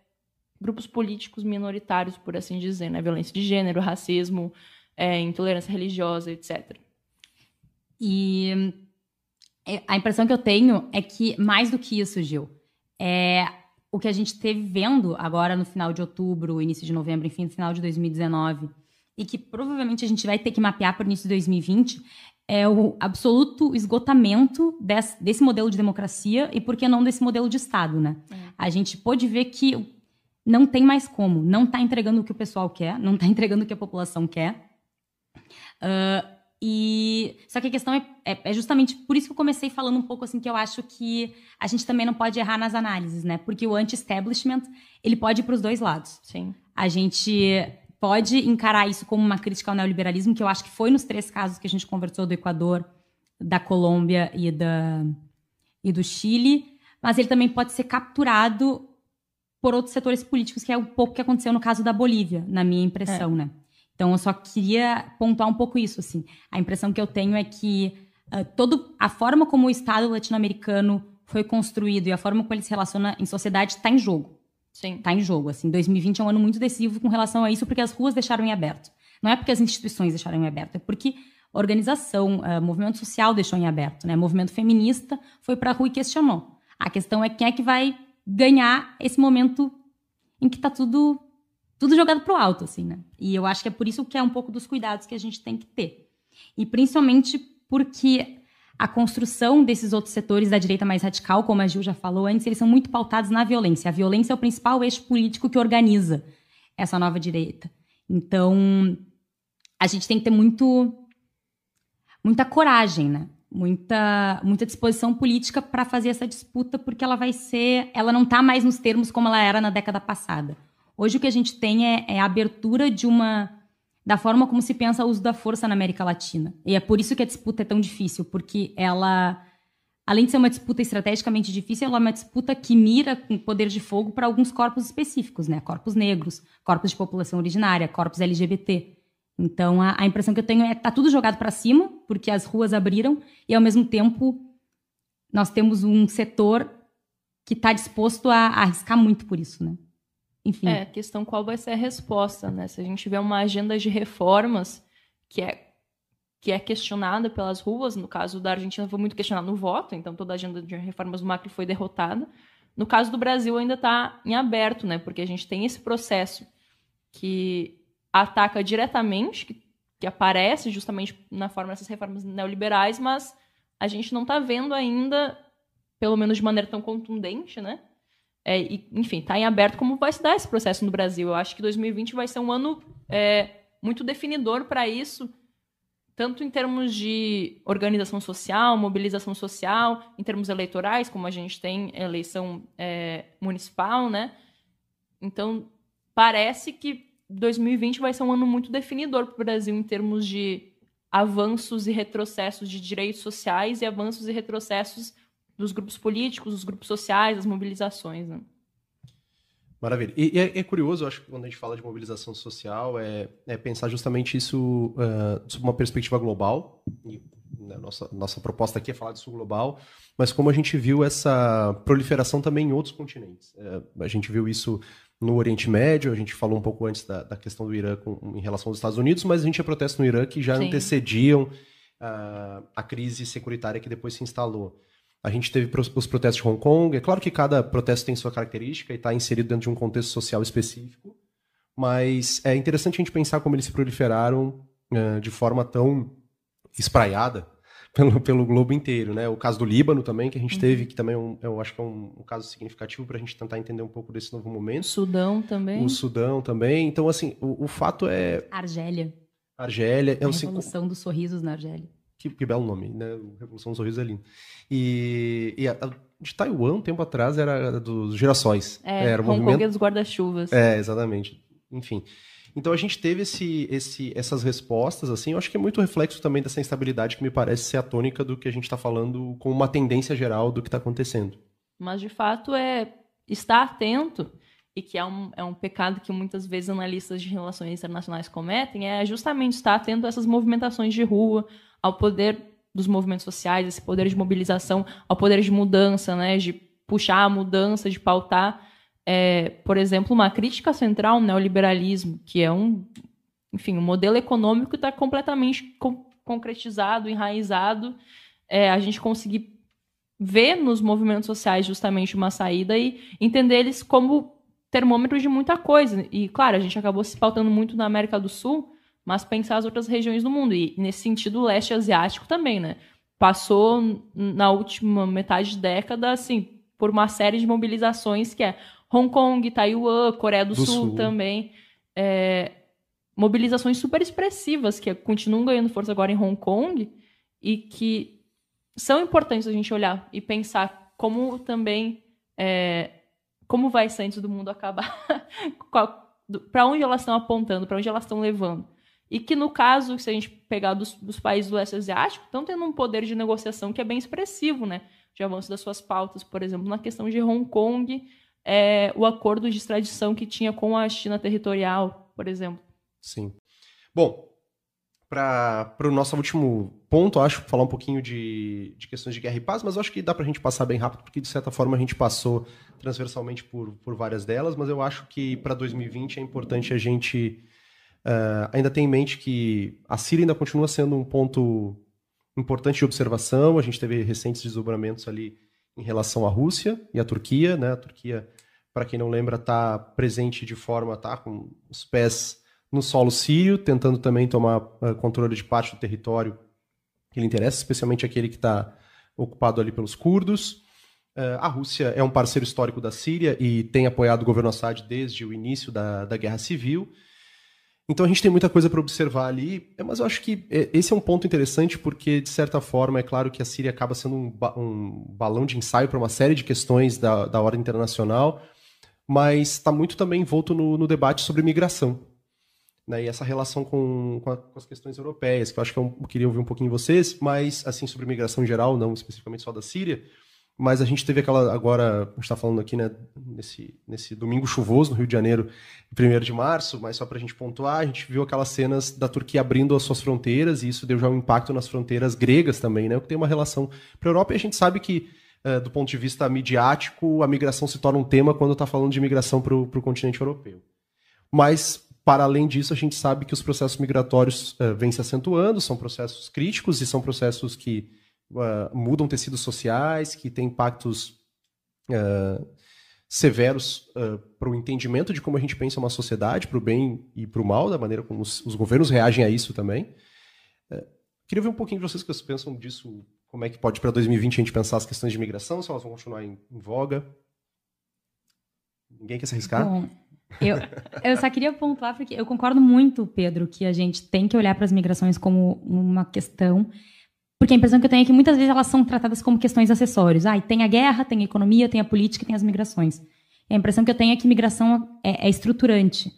grupos políticos minoritários, por assim dizer, né? Violência de gênero, racismo, é, intolerância religiosa, etc. E é, a impressão que eu tenho é que, mais do que isso, Gil, é o que a gente teve vendo agora no final de outubro, início de novembro, enfim, no final de 2019, e que provavelmente a gente vai ter que mapear para o início de 2020, é o absoluto esgotamento desse, desse, modelo de democracia e, por que não, desse modelo de Estado, né? É. A gente pôde ver que não tem mais como, não está entregando o que o pessoal quer, não está entregando o que a população quer. Uh, e só que a questão é, é, é, justamente por isso que eu comecei falando um pouco assim que eu acho que a gente também não pode errar nas análises, né? Porque o anti-establishment ele pode ir para os dois lados. Sim. A gente pode encarar isso como uma crítica ao neoliberalismo, que eu acho que foi nos três casos que a gente conversou do Equador, da Colômbia e da e do Chile, mas ele também pode ser capturado por outros setores políticos, que é um pouco que aconteceu no caso da Bolívia, na minha impressão, é. né? Então, eu só queria pontuar um pouco isso, assim. A impressão que eu tenho é que uh, todo, a forma como o Estado latino-americano foi construído e a forma como ele se relaciona em sociedade está em jogo. Sim. Está em jogo, assim. 2020 é um ano muito decisivo com relação a isso, porque as ruas deixaram em aberto. Não é porque as instituições deixaram em aberto, é porque organização, uh, movimento social deixou em aberto, né? Movimento feminista foi para a rua e questionou. A questão é quem é que vai ganhar esse momento em que está tudo tudo jogado pro alto, assim, né? E eu acho que é por isso que é um pouco dos cuidados que a gente tem que ter. E principalmente porque a construção desses outros setores da direita mais radical, como a Gil já falou antes, eles são muito pautados na violência. A violência é o principal eixo político que organiza essa nova direita. Então, a gente tem que ter muito muita coragem, né? Muita, muita disposição política para fazer essa disputa, porque ela vai ser. Ela não está mais nos termos como ela era na década passada. Hoje o que a gente tem é, é a abertura de uma da forma como se pensa o uso da força na América Latina. E é por isso que a disputa é tão difícil, porque ela, além de ser uma disputa estrategicamente difícil, ela é uma disputa que mira com poder de fogo para alguns corpos específicos, né? Corpos negros, corpos de população originária, corpos LGBT. Então a, a impressão que eu tenho é tá tudo jogado para cima, porque as ruas abriram e ao mesmo tempo nós temos um setor que está disposto a, a arriscar muito por isso, né? Enfim. É, a questão qual vai ser a resposta, né? Se a gente tiver uma agenda de reformas que é que é questionada pelas ruas, no caso da Argentina foi muito questionado no voto, então toda a agenda de reformas do Macri foi derrotada. No caso do Brasil ainda está em aberto, né? Porque a gente tem esse processo que ataca diretamente, que, que aparece justamente na forma dessas reformas neoliberais, mas a gente não está vendo ainda, pelo menos de maneira tão contundente, né? É, e, enfim, está em aberto como vai se dar esse processo no Brasil. Eu acho que 2020 vai ser um ano é, muito definidor para isso, tanto em termos de organização social, mobilização social, em termos eleitorais, como a gente tem eleição é, municipal, né? Então, parece que 2020 vai ser um ano muito definidor para o Brasil em termos de avanços e retrocessos de direitos sociais e avanços e retrocessos dos grupos políticos, dos grupos sociais, das mobilizações. Né? Maravilha. E, é, é, curioso, acho que quando a gente fala de mobilização social, é, é pensar justamente isso uh, sob uma perspectiva global. E, né, nossa, nossa proposta aqui é falar disso global, mas como a gente viu essa proliferação também em outros continentes. É, a gente viu isso no Oriente Médio, a gente falou um pouco antes da, da questão do Irã com, em relação aos Estados Unidos, mas a gente tinha protestos no Irã que já Sim. antecediam uh, a crise securitária que depois se instalou. A gente teve os protestos de Hong Kong. É claro que cada protesto tem sua característica e está inserido dentro de um contexto social específico, mas é interessante a gente pensar como eles se proliferaram uh, de forma tão espraiada pelo, pelo globo inteiro, né? O caso do Líbano também, que a gente uhum. teve, que também é um, eu acho que é um, um caso significativo para a gente tentar entender um pouco desse novo momento. Sudão também. O Sudão também. Então, assim, o, o fato é... Argélia. Argélia. É a Revolução dos Sorrisos na Argélia. Que, que, belo nome, né? Revolução dos Sorrisos é lindo. E, e a, a, de Taiwan, um tempo atrás, era dos girassóis. É, era o Hong movimento... Kong dos guarda-chuvas. É, exatamente. Enfim. Então a gente teve esse, esse, essas respostas, assim, eu acho que é muito reflexo também dessa instabilidade que me parece ser a tônica do que a gente está falando com uma tendência geral do que está acontecendo. Mas, de fato, é estar atento e que é um, é um pecado que muitas vezes analistas de relações internacionais cometem, é justamente estar atento a essas movimentações de rua, ao poder dos movimentos sociais, esse poder de mobilização, ao poder de mudança, né, de puxar a mudança, de pautar, é, por exemplo, uma crítica central ao neoliberalismo, que é um, enfim, um modelo econômico que está completamente com, concretizado, enraizado, é, a gente conseguir ver nos movimentos sociais justamente uma saída e entender eles como termômetros de muita coisa. E, claro, a gente acabou se pautando muito na América do Sul, mas pensar as outras regiões do mundo. E, nesse sentido, o leste asiático também, né? Passou na última metade de década, assim, por uma série de mobilizações que é Hong Kong, Taiwan, Coreia do, do Sul, Sul, também. É, mobilizações super expressivas que continuam ganhando força agora em Hong Kong e que são importantes a gente olhar e pensar como também é, como vai ser antes do mundo acabar, para onde elas estão apontando, para onde elas estão levando. E que, no caso, se a gente pegar dos, dos países do leste asiático, estão tendo um poder de negociação que é bem expressivo, né? De avanço das suas pautas, por exemplo, na questão de Hong Kong, é, o acordo de extradição que tinha com a China territorial, por exemplo. Sim. Bom, para o nosso último ponto, acho, falar um pouquinho de, de questões de guerra e paz, mas acho que dá para a gente passar bem rápido, porque de certa forma a gente passou transversalmente por, por várias delas, mas eu acho que para 2020 é importante a gente Uh, ainda tem em mente que a Síria ainda continua sendo um ponto importante de observação. A gente teve recentes desdobramentos ali em relação à Rússia e à Turquia. Né? A Turquia para quem não lembra, está presente de forma, tá, com os pés no solo sírio, tentando também tomar uh, controle de parte do território que lhe interessa, especialmente aquele que está ocupado ali pelos curdos. Uh, a Rússia é um parceiro histórico da Síria e tem apoiado o governo Assad desde o início da, da guerra civil. Então a gente tem muita coisa para observar ali, mas eu acho que é, esse é um ponto interessante porque, de certa forma, é claro que a Síria acaba sendo um, ba um balão de ensaio para uma série de questões da, da ordem internacional, mas está muito também envolto no, no, debate sobre migração. Né, e essa relação com, com, a, com, as questões europeias, que eu acho que eu queria ouvir um pouquinho vocês, mas assim sobre migração em geral, não especificamente só da Síria, mas a gente teve aquela, agora, a gente está falando aqui, né, nesse, nesse domingo chuvoso no Rio de Janeiro, 1 de março, mas só para a gente pontuar, a gente viu aquelas cenas da Turquia abrindo as suas fronteiras, e isso deu já um impacto nas fronteiras gregas também, né, que tem uma relação para a Europa, e a gente sabe que, uh, do ponto de vista midiático, a migração se torna um tema quando está falando de migração para o continente europeu. Mas, para além disso, a gente sabe que os processos migratórios uh, vêm se acentuando, são processos críticos e são processos que uh, mudam tecidos sociais, que têm impactos uh, severos uh, para o entendimento de como a gente pensa uma sociedade, para o bem e para o mal, da maneira como os, os, governos reagem a isso também. queria ver um pouquinho de vocês que vocês pensam disso, como é que pode para 2020 a gente pensar as questões de imigração, se elas vão continuar em, em voga. Ninguém quer se arriscar? Bom, eu, eu só queria pontuar, porque eu concordo muito, Pedro, que a gente tem que olhar para as migrações como uma questão porque a impressão que eu tenho é que muitas vezes elas são tratadas como questões acessórias. Ah, tem a guerra, tem a economia, tem a política, tem as migrações. E a impressão que eu tenho é que migração é, é estruturante,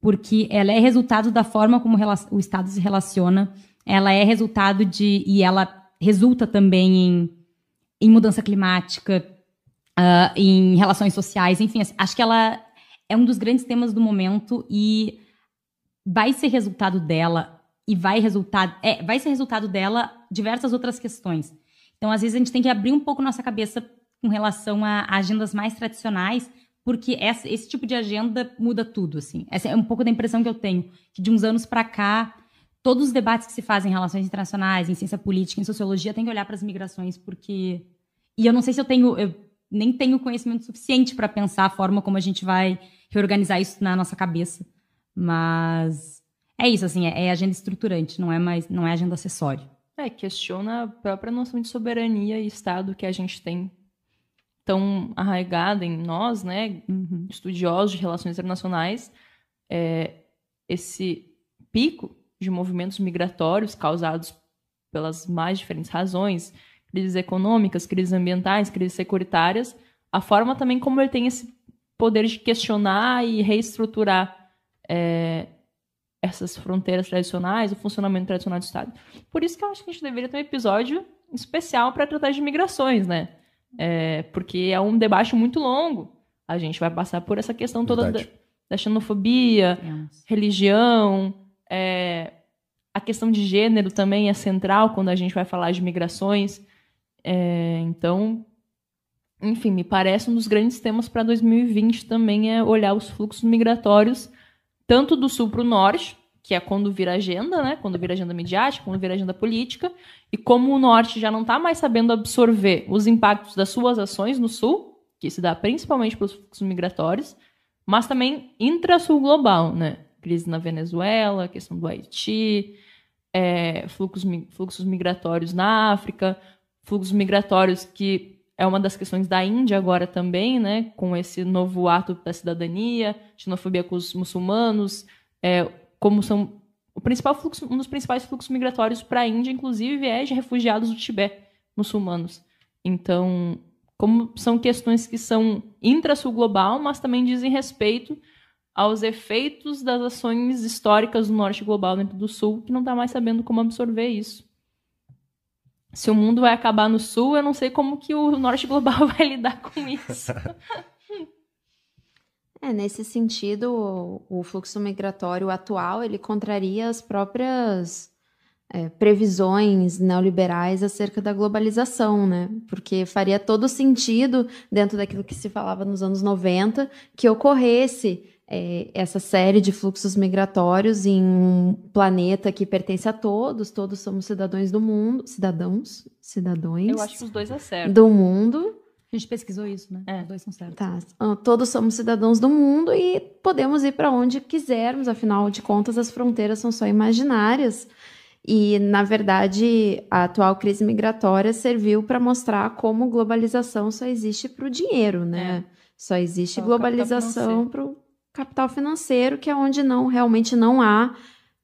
porque ela é resultado da forma como o Estado se relaciona, ela é resultado de. e ela resulta também em, em mudança climática, uh, em relações sociais, enfim, assim, acho que ela é um dos grandes temas do momento e vai ser resultado dela e vai resultar, é, vai ser resultado dela diversas outras questões. Então, às vezes, a gente tem que abrir um pouco nossa cabeça com relação a, agendas mais tradicionais, porque essa, esse tipo de agenda muda tudo, assim. Essa é um pouco da impressão que eu tenho, que de uns anos para cá, todos os debates que se fazem em relações internacionais, em ciência política, em sociologia, tem que olhar para as migrações, porque... E eu não sei se eu tenho... Eu nem tenho conhecimento suficiente para pensar a forma como a gente vai reorganizar isso na nossa cabeça, mas é isso, assim, é, é agenda estruturante, não é mais, não é agenda acessório. É, questiona a própria noção de soberania e Estado que a gente tem tão arraigada em nós, né, uhum. estudiosos de relações internacionais, é, esse pico de movimentos migratórios causados pelas mais diferentes razões, crises econômicas, crises ambientais, crises securitárias, a forma também como ele tem esse poder de questionar e reestruturar é, essas fronteiras tradicionais, o funcionamento tradicional do Estado. Por isso que eu acho que a gente deveria ter um episódio especial para tratar de migrações, né? É, porque é um debate muito longo. A gente vai passar por essa questão toda da, da, xenofobia, religião, é, a questão de gênero também é central quando a gente vai falar de migrações. É, então, enfim, me parece um dos grandes temas para 2020 também é olhar os fluxos migratórios tanto do sul para o norte, que é quando vira agenda, né? Quando vira agenda midiática, quando vira agenda política, e como o norte já não está mais sabendo absorver os impactos das suas ações no sul, que se dá principalmente pelos fluxos migratórios, mas também intra-sul global, né? Crise na Venezuela, questão do Haiti, é, fluxos, fluxos migratórios na África, fluxos migratórios que é uma das questões da Índia agora também, né, com esse novo ato da cidadania, xenofobia com os muçulmanos, é, como são o principal fluxo, um dos principais fluxos migratórios para a Índia, inclusive, é de refugiados do Tibete, muçulmanos. Então, como são questões que são intra-sul global, mas também dizem respeito aos efeitos das ações históricas do norte global dentro do sul, que não está mais sabendo como absorver isso se o mundo vai acabar no sul, eu não sei como que o norte global vai lidar com isso. É, nesse sentido, o fluxo migratório atual, ele contraria as próprias é, previsões neoliberais acerca da globalização, né? Porque faria todo sentido, dentro daquilo que se falava nos anos 90, que ocorresse é, essa série de fluxos migratórios em um planeta que pertence a todos, todos somos cidadãos do mundo, cidadãos, cidadãos. Eu acho que os dois acertam. Do mundo. A gente pesquisou isso, né? É. Os dois são certos. Tá. Ah, Todos somos cidadãos do mundo e podemos ir para onde quisermos, afinal de contas, as fronteiras são só imaginárias. E, na verdade, a atual crise migratória serviu para mostrar como globalização só existe para o dinheiro, né? Só existe Só globalização para o capital financeiro, que é onde não realmente não há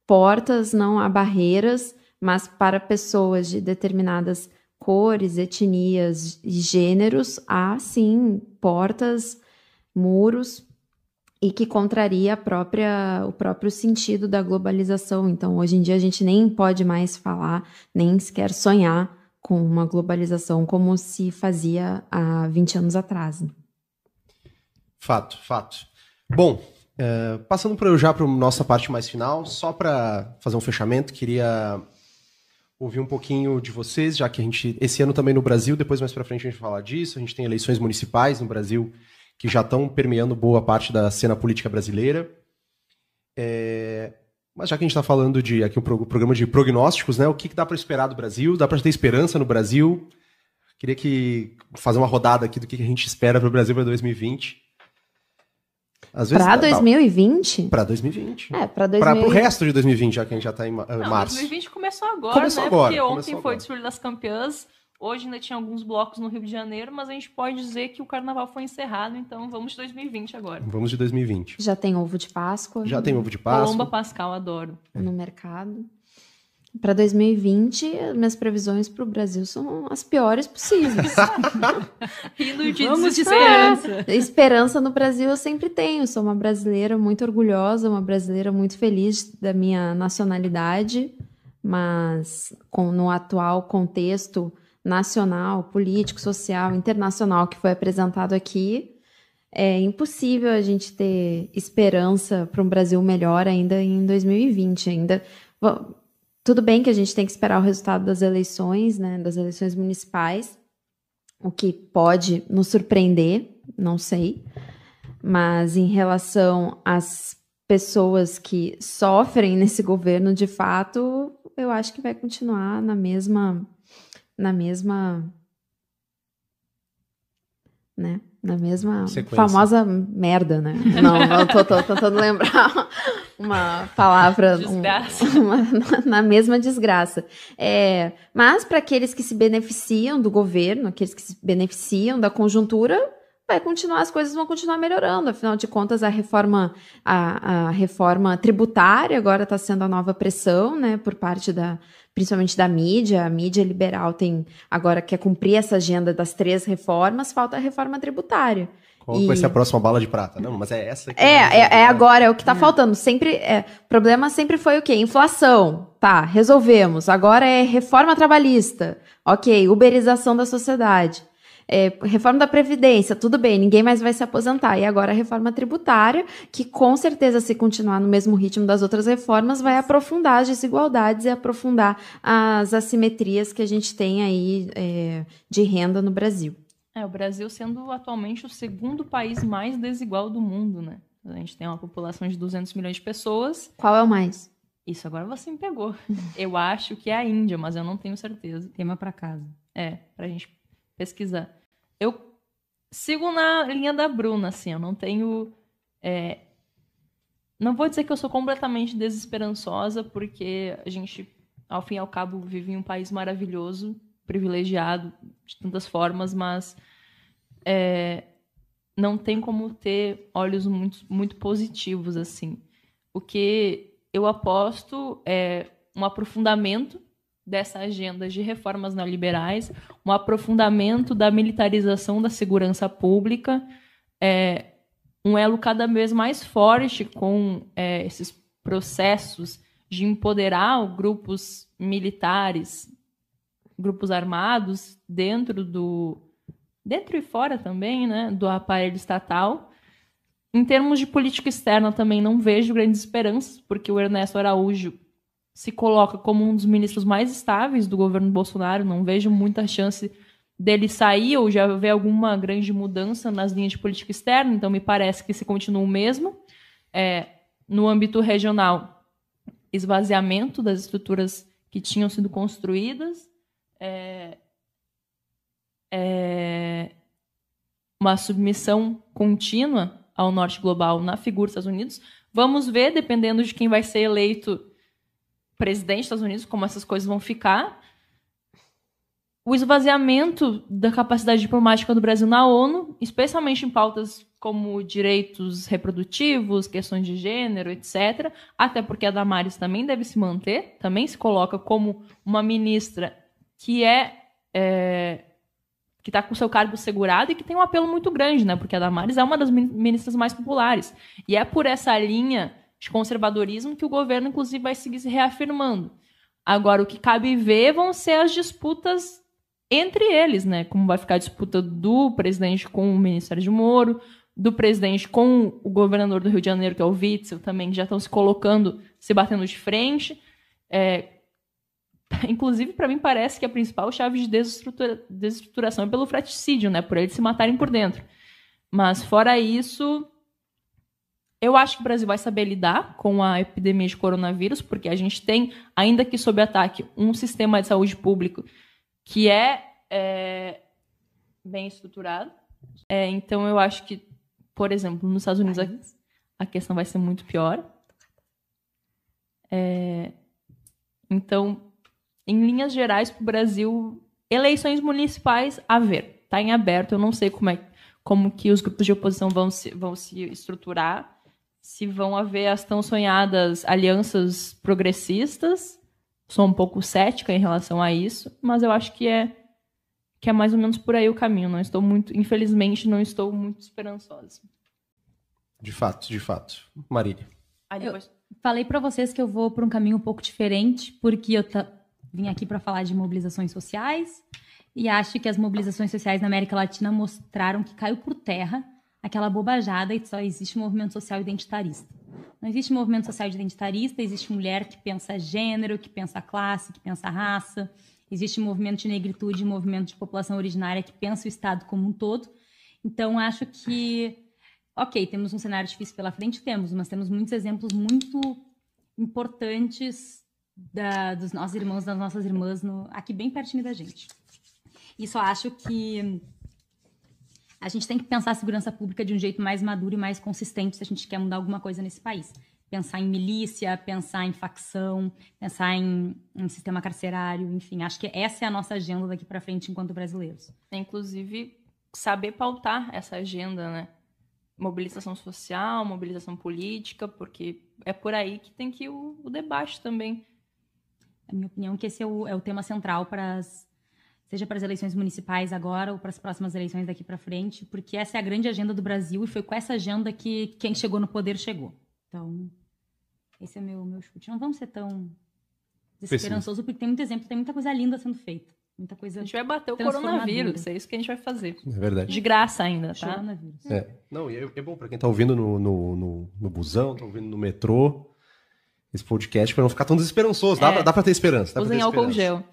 portas, não há barreiras, mas para pessoas de determinadas cores, etnias e gêneros, há sim portas, muros e que contraria própria, o próprio sentido da globalização. Então, hoje em dia, a gente nem pode mais falar, nem sequer sonhar com uma globalização como se fazia há 20 anos atrás. né? Fato, fato. Bom, é, passando pra, já para nossa parte mais final, só para fazer um fechamento, queria ouvir um pouquinho de vocês, já que a gente, esse ano também no Brasil, depois mais para frente a gente falar disso, a gente tem eleições municipais no Brasil que já estão permeando boa parte da cena política brasileira. É, mas já que a gente está falando de aqui um pro- programa de prognósticos, né? O que, que dá para esperar do Brasil? Dá para ter esperança no Brasil? Queria que fazer uma rodada aqui do que que a gente espera para o Brasil para 2020. Às Para dá- 2020? Para 2020. É, para Para 2020. o resto de 2020, já que a gente já está em ma- Não, março. 2020 começou agora, Começou né? agora, Porque ontem começou foi o agora. desfile das campeãs. Hoje ainda tinha alguns blocos no Rio de Janeiro, mas a gente pode dizer que o carnaval foi encerrado, então vamos de 2020 agora. Vamos de 2020. Já tem ovo de Páscoa Já tem ovo de Páscoa. Colomba Pascal, adoro. no mercado. Para 2020, as minhas previsões para o Brasil são as piores possíveis. De Vamos de desesperança. Esperança no Brasil eu sempre tenho. Sou uma brasileira muito orgulhosa, uma brasileira muito feliz da minha nacionalidade, mas com, no atual contexto nacional, político, social, internacional que foi apresentado aqui, é impossível a gente ter esperança para um Brasil melhor ainda em 2020. Ainda Bom, tudo bem que a gente tem que esperar o resultado das eleições, né, das eleições municipais, o que pode nos surpreender, não sei. Mas em relação às pessoas que sofrem nesse governo, de fato, eu acho que vai continuar na mesma na mesma né? Na mesma Sequência. famosa merda, né? Não, não tô, tô tentando lembrar uma palavra. um- Desgraça. uma- na mesma desgraça. É, mas para aqueles que se beneficiam do governo, aqueles que se beneficiam da conjuntura, vai continuar, as coisas vão continuar melhorando. Afinal de contas, a reforma, a, a reforma tributária agora está sendo a nova pressão, né, por parte da, principalmente da mídia. A mídia liberal tem agora quer cumprir essa agenda das três reformas, falta a reforma tributária. Qual E- vai ser a próxima bala de prata? Não, mas é essa que É, é, é agora, é o que tá faltando. Sempre, é, o problema sempre foi o quê? Inflação. Tá, resolvemos. Agora é reforma trabalhista. Ok, uberização da sociedade. É, reforma da Previdência, tudo bem, ninguém mais vai se aposentar. E agora a reforma tributária, que com certeza, se continuar no mesmo ritmo das outras reformas, vai aprofundar as desigualdades e aprofundar as assimetrias que a gente tem aí é, de renda no Brasil. É, o Brasil sendo atualmente o segundo país mais desigual do mundo, né? A gente tem uma população de 200 milhões de pessoas. Qual é o mais? Isso agora você me pegou. Eu acho que é a Índia, mas eu não tenho certeza. Tema pra casa. É, pra gente pesquisar. Eu sigo na linha da Bruna, assim, eu não tenho. é, Não vou dizer que eu sou completamente desesperançosa, porque a gente, ao fim e ao cabo, vive em um país maravilhoso, privilegiado de tantas formas, mas é, não tem como ter olhos muito, muito positivos, assim. O que eu aposto é um aprofundamento dessa agenda de reformas neoliberais, um aprofundamento da militarização da segurança pública, é, um elo cada vez mais forte com é, esses processos de empoderar grupos militares, grupos armados dentro do dentro e fora também, né, do aparelho estatal. Em termos de política externa também não vejo grandes esperanças, porque o Ernesto Araújo se coloca como um dos ministros mais estáveis do governo Bolsonaro. Não vejo muita chance dele sair ou já ver alguma grande mudança nas linhas de política externa. Então, me parece que se continua o mesmo. É, no âmbito regional, esvaziamento das estruturas que tinham sido construídas. É, é, uma submissão contínua ao norte global na figura dos Estados Unidos. Vamos ver, dependendo de quem vai ser eleito presidente dos Estados Unidos, como essas coisas vão ficar. O esvaziamento da capacidade diplomática do Brasil na ONU, especialmente em pautas como direitos reprodutivos, questões de gênero, etc. Até porque a Damares também deve se manter, também se coloca como uma ministra que é, é que está com seu cargo segurado e que tem um apelo muito grande, né? Porque a Damares é uma das ministras mais populares. E é por essa linha de conservadorismo que o governo, inclusive, vai seguir se reafirmando. Agora, o que cabe ver vão ser as disputas entre eles, né? Como vai ficar a disputa do presidente com o Ministério de Moro, do presidente com o governador do Rio de Janeiro, que é o Witzel, também, que já estão se colocando, se batendo de frente. É, inclusive, para mim, parece que a principal chave de desestrutura, desestruturação é pelo fratricídio, né? Por eles se matarem por dentro. Mas, fora isso, eu acho que o Brasil vai saber lidar com a epidemia de coronavírus, porque a gente tem, ainda que sob ataque, um sistema de saúde público que é, é bem estruturado. É, então, eu acho que, por exemplo, nos Estados Unidos a, a questão vai ser muito pior. É, então, em linhas gerais, para o Brasil, eleições municipais a ver. Está em aberto. Eu não sei como é como que os grupos de oposição vão se, vão se estruturar se vão haver as tão sonhadas alianças progressistas. Sou um pouco cética em relação a isso, mas eu acho que é que é mais ou menos por aí o caminho. Não estou muito, infelizmente, não estou muito esperançosa. De fato, de fato. Marília. depois... Eu falei para vocês que eu vou por um caminho um pouco diferente, porque eu vim aqui para falar de mobilizações sociais e acho que as mobilizações sociais na América Latina mostraram que caiu por terra aquela bobajada e só existe movimento social identitarista. Não existe movimento social identitarista, existe mulher que pensa gênero, que pensa classe, que pensa raça. Existe movimento de negritude, movimento de população originária que pensa o Estado como um todo. Então, acho que, ok, temos um cenário difícil pela frente, temos, mas temos muitos exemplos muito importantes da, dos nossos irmãos, das nossas irmãs, no, aqui bem pertinho da gente. E só acho que a gente tem que pensar a segurança pública de um jeito mais maduro e mais consistente se a gente quer mudar alguma coisa nesse país. Pensar em milícia, pensar em facção, pensar em, em sistema carcerário, enfim. Acho que essa é a nossa agenda daqui para frente enquanto brasileiros. É, inclusive, saber pautar essa agenda, né? Mobilização social, mobilização política, porque é por aí que tem que ir o, o debate também. A minha opinião é que esse é o, é o tema central para as seja para as eleições municipais agora ou para as próximas eleições daqui para frente, porque essa é a grande agenda do Brasil e foi com essa agenda que quem chegou no poder chegou. Então, esse é o meu, meu chute. Não vamos ser tão desesperançosos, porque tem muito exemplo, tem muita coisa linda sendo feita. Muita coisa. A gente vai bater o coronavírus, é isso que a gente vai fazer. É verdade. De graça ainda, tá? Coronavírus. É. Não, e é, é bom para quem está ouvindo no, no, no, no busão, está ouvindo no metrô, esse podcast, para não ficar tão desesperançoso. Dá, é. dá para ter esperança. Dá Usem álcool gel.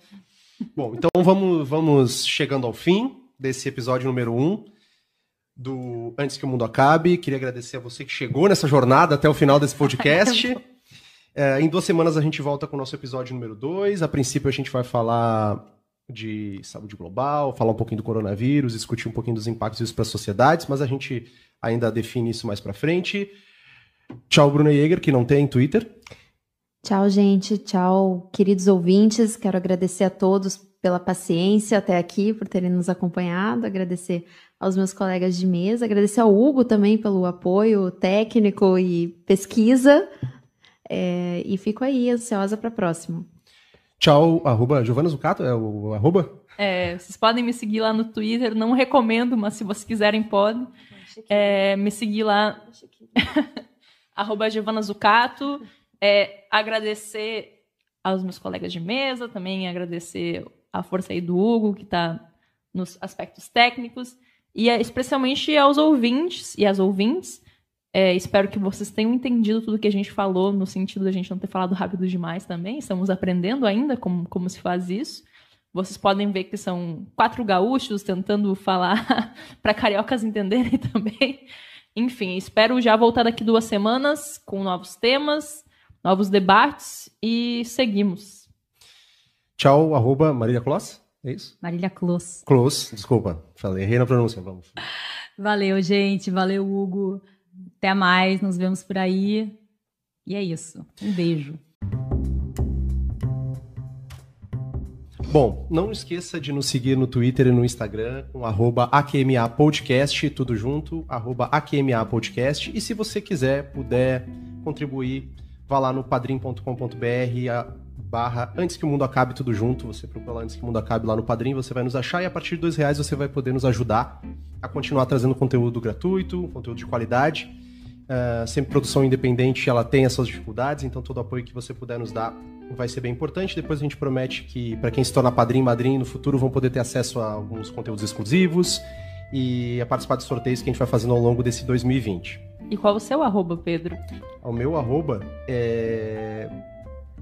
Bom, então vamos, vamos chegando ao fim desse episódio número 1 um do Antes que o Mundo Acabe. Queria agradecer a você que chegou nessa jornada até o final desse podcast. é, em duas semanas a gente volta com o nosso episódio número 2. A princípio a gente vai falar de saúde global, falar um pouquinho do coronavírus, discutir um pouquinho dos impactos disso para as sociedades, mas a gente ainda define isso mais para frente. Tchau, Bruna Jäger, que não tem Twitter. Tchau, gente. Tchau, queridos ouvintes. Quero agradecer a todos pela paciência até aqui, por terem nos acompanhado. Agradecer aos meus colegas de mesa. Agradecer ao Hugo também pelo apoio técnico e pesquisa. É, e fico aí, ansiosa para a próxima. Tchau, arroba Giovana Zucato, é o arroba? É, vocês podem me seguir lá no Twitter, não recomendo, mas se vocês quiserem, podem. É, me seguir lá, arroba Giovana Zucato. É, agradecer aos meus colegas de mesa, também agradecer a força aí do Hugo, que está nos aspectos técnicos, e é, especialmente aos ouvintes e às ouvintes. É, espero que vocês tenham entendido tudo que a gente falou, no sentido da gente não ter falado rápido demais também. Estamos aprendendo ainda como, como se faz isso. Vocês podem ver que são quatro gaúchos tentando falar para cariocas entenderem também. Enfim, espero já voltar daqui duas semanas com novos temas novos debates e seguimos. Tchau, arroba Marília Kloss, é isso? Marília Kloss. Kloss, desculpa, falei, errei na pronúncia, vamos. Valeu, gente. Valeu, Hugo. Até mais. Nos vemos por aí. E é isso. Um beijo. Bom, não esqueça de nos seguir no Twitter e no Instagram com arroba AQMA Podcast, tudo junto, arroba AQMA Podcast. E se você quiser, puder contribuir, vá lá no padrim.com.br barra Antes que o Mundo Acabe tudo junto. Você procura lá Antes que o Mundo Acabe lá no Padrim, você vai nos achar e a partir de dois reais você vai poder nos ajudar a continuar trazendo conteúdo gratuito, conteúdo de qualidade. Uh, sempre produção independente, ela tem as suas dificuldades, então todo apoio que você puder nos dar vai ser bem importante. Depois a gente promete que para quem se torna padrinho, madrinho no futuro vão poder ter acesso a alguns conteúdos exclusivos e a participar de sorteios que a gente vai fazendo ao longo desse 2020. E qual o seu arroba, Pedro? O meu arroba é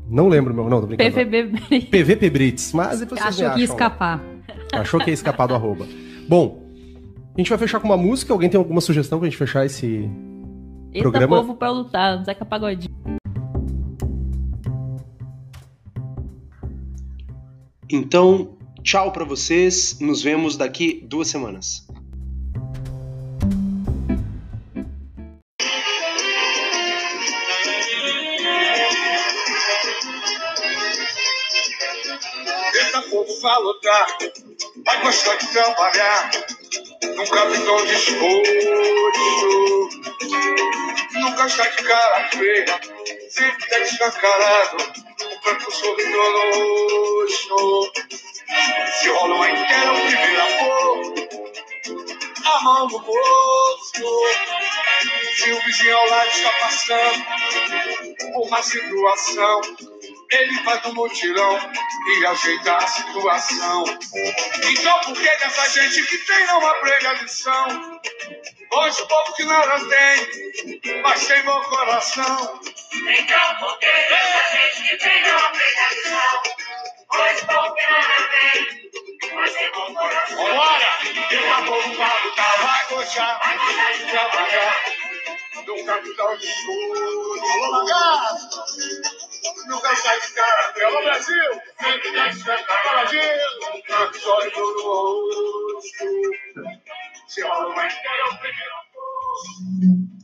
não lembro meu, não, tô brincando. PVB PVP Brits, mas depois vocês Achou que ia escapar. Achou que ia escapar do arroba. Bom, a gente vai fechar com uma música. Alguém tem alguma sugestão pra gente fechar esse Eita programa? povo pra lutar, Zeca Pagodinho. Então, tchau para vocês. Nos vemos daqui duas semanas. Vai lutar, vai gostar de trabalhar. Num capitão de esforço. Nunca está de cara feia, sempre tá descancarado, um canto sorriso Se rola uma inteira, o primeiro amor, a mão no bolso. Se o vizinho ao lado está passando por uma situação, ele faz um mutirão e ajeita a situação. Então por que dessa gente que tem não aprende a lição? Hoje o povo que nada tem, mas tem bom coração. Então por que dessa gente que tem não aprende a lição? Hoje o povo que nada tem, mas tem bom coração. Vambora! Daqui a pouco vai lutar, vai gostar, vai trabalhar. No capital de escuro. Alô, Lagarto! Nunca sai de cara, pelo Brasil! Sempre desce da paladinho! De todo rosto. Se rola uma inteira, é o primeiro amor.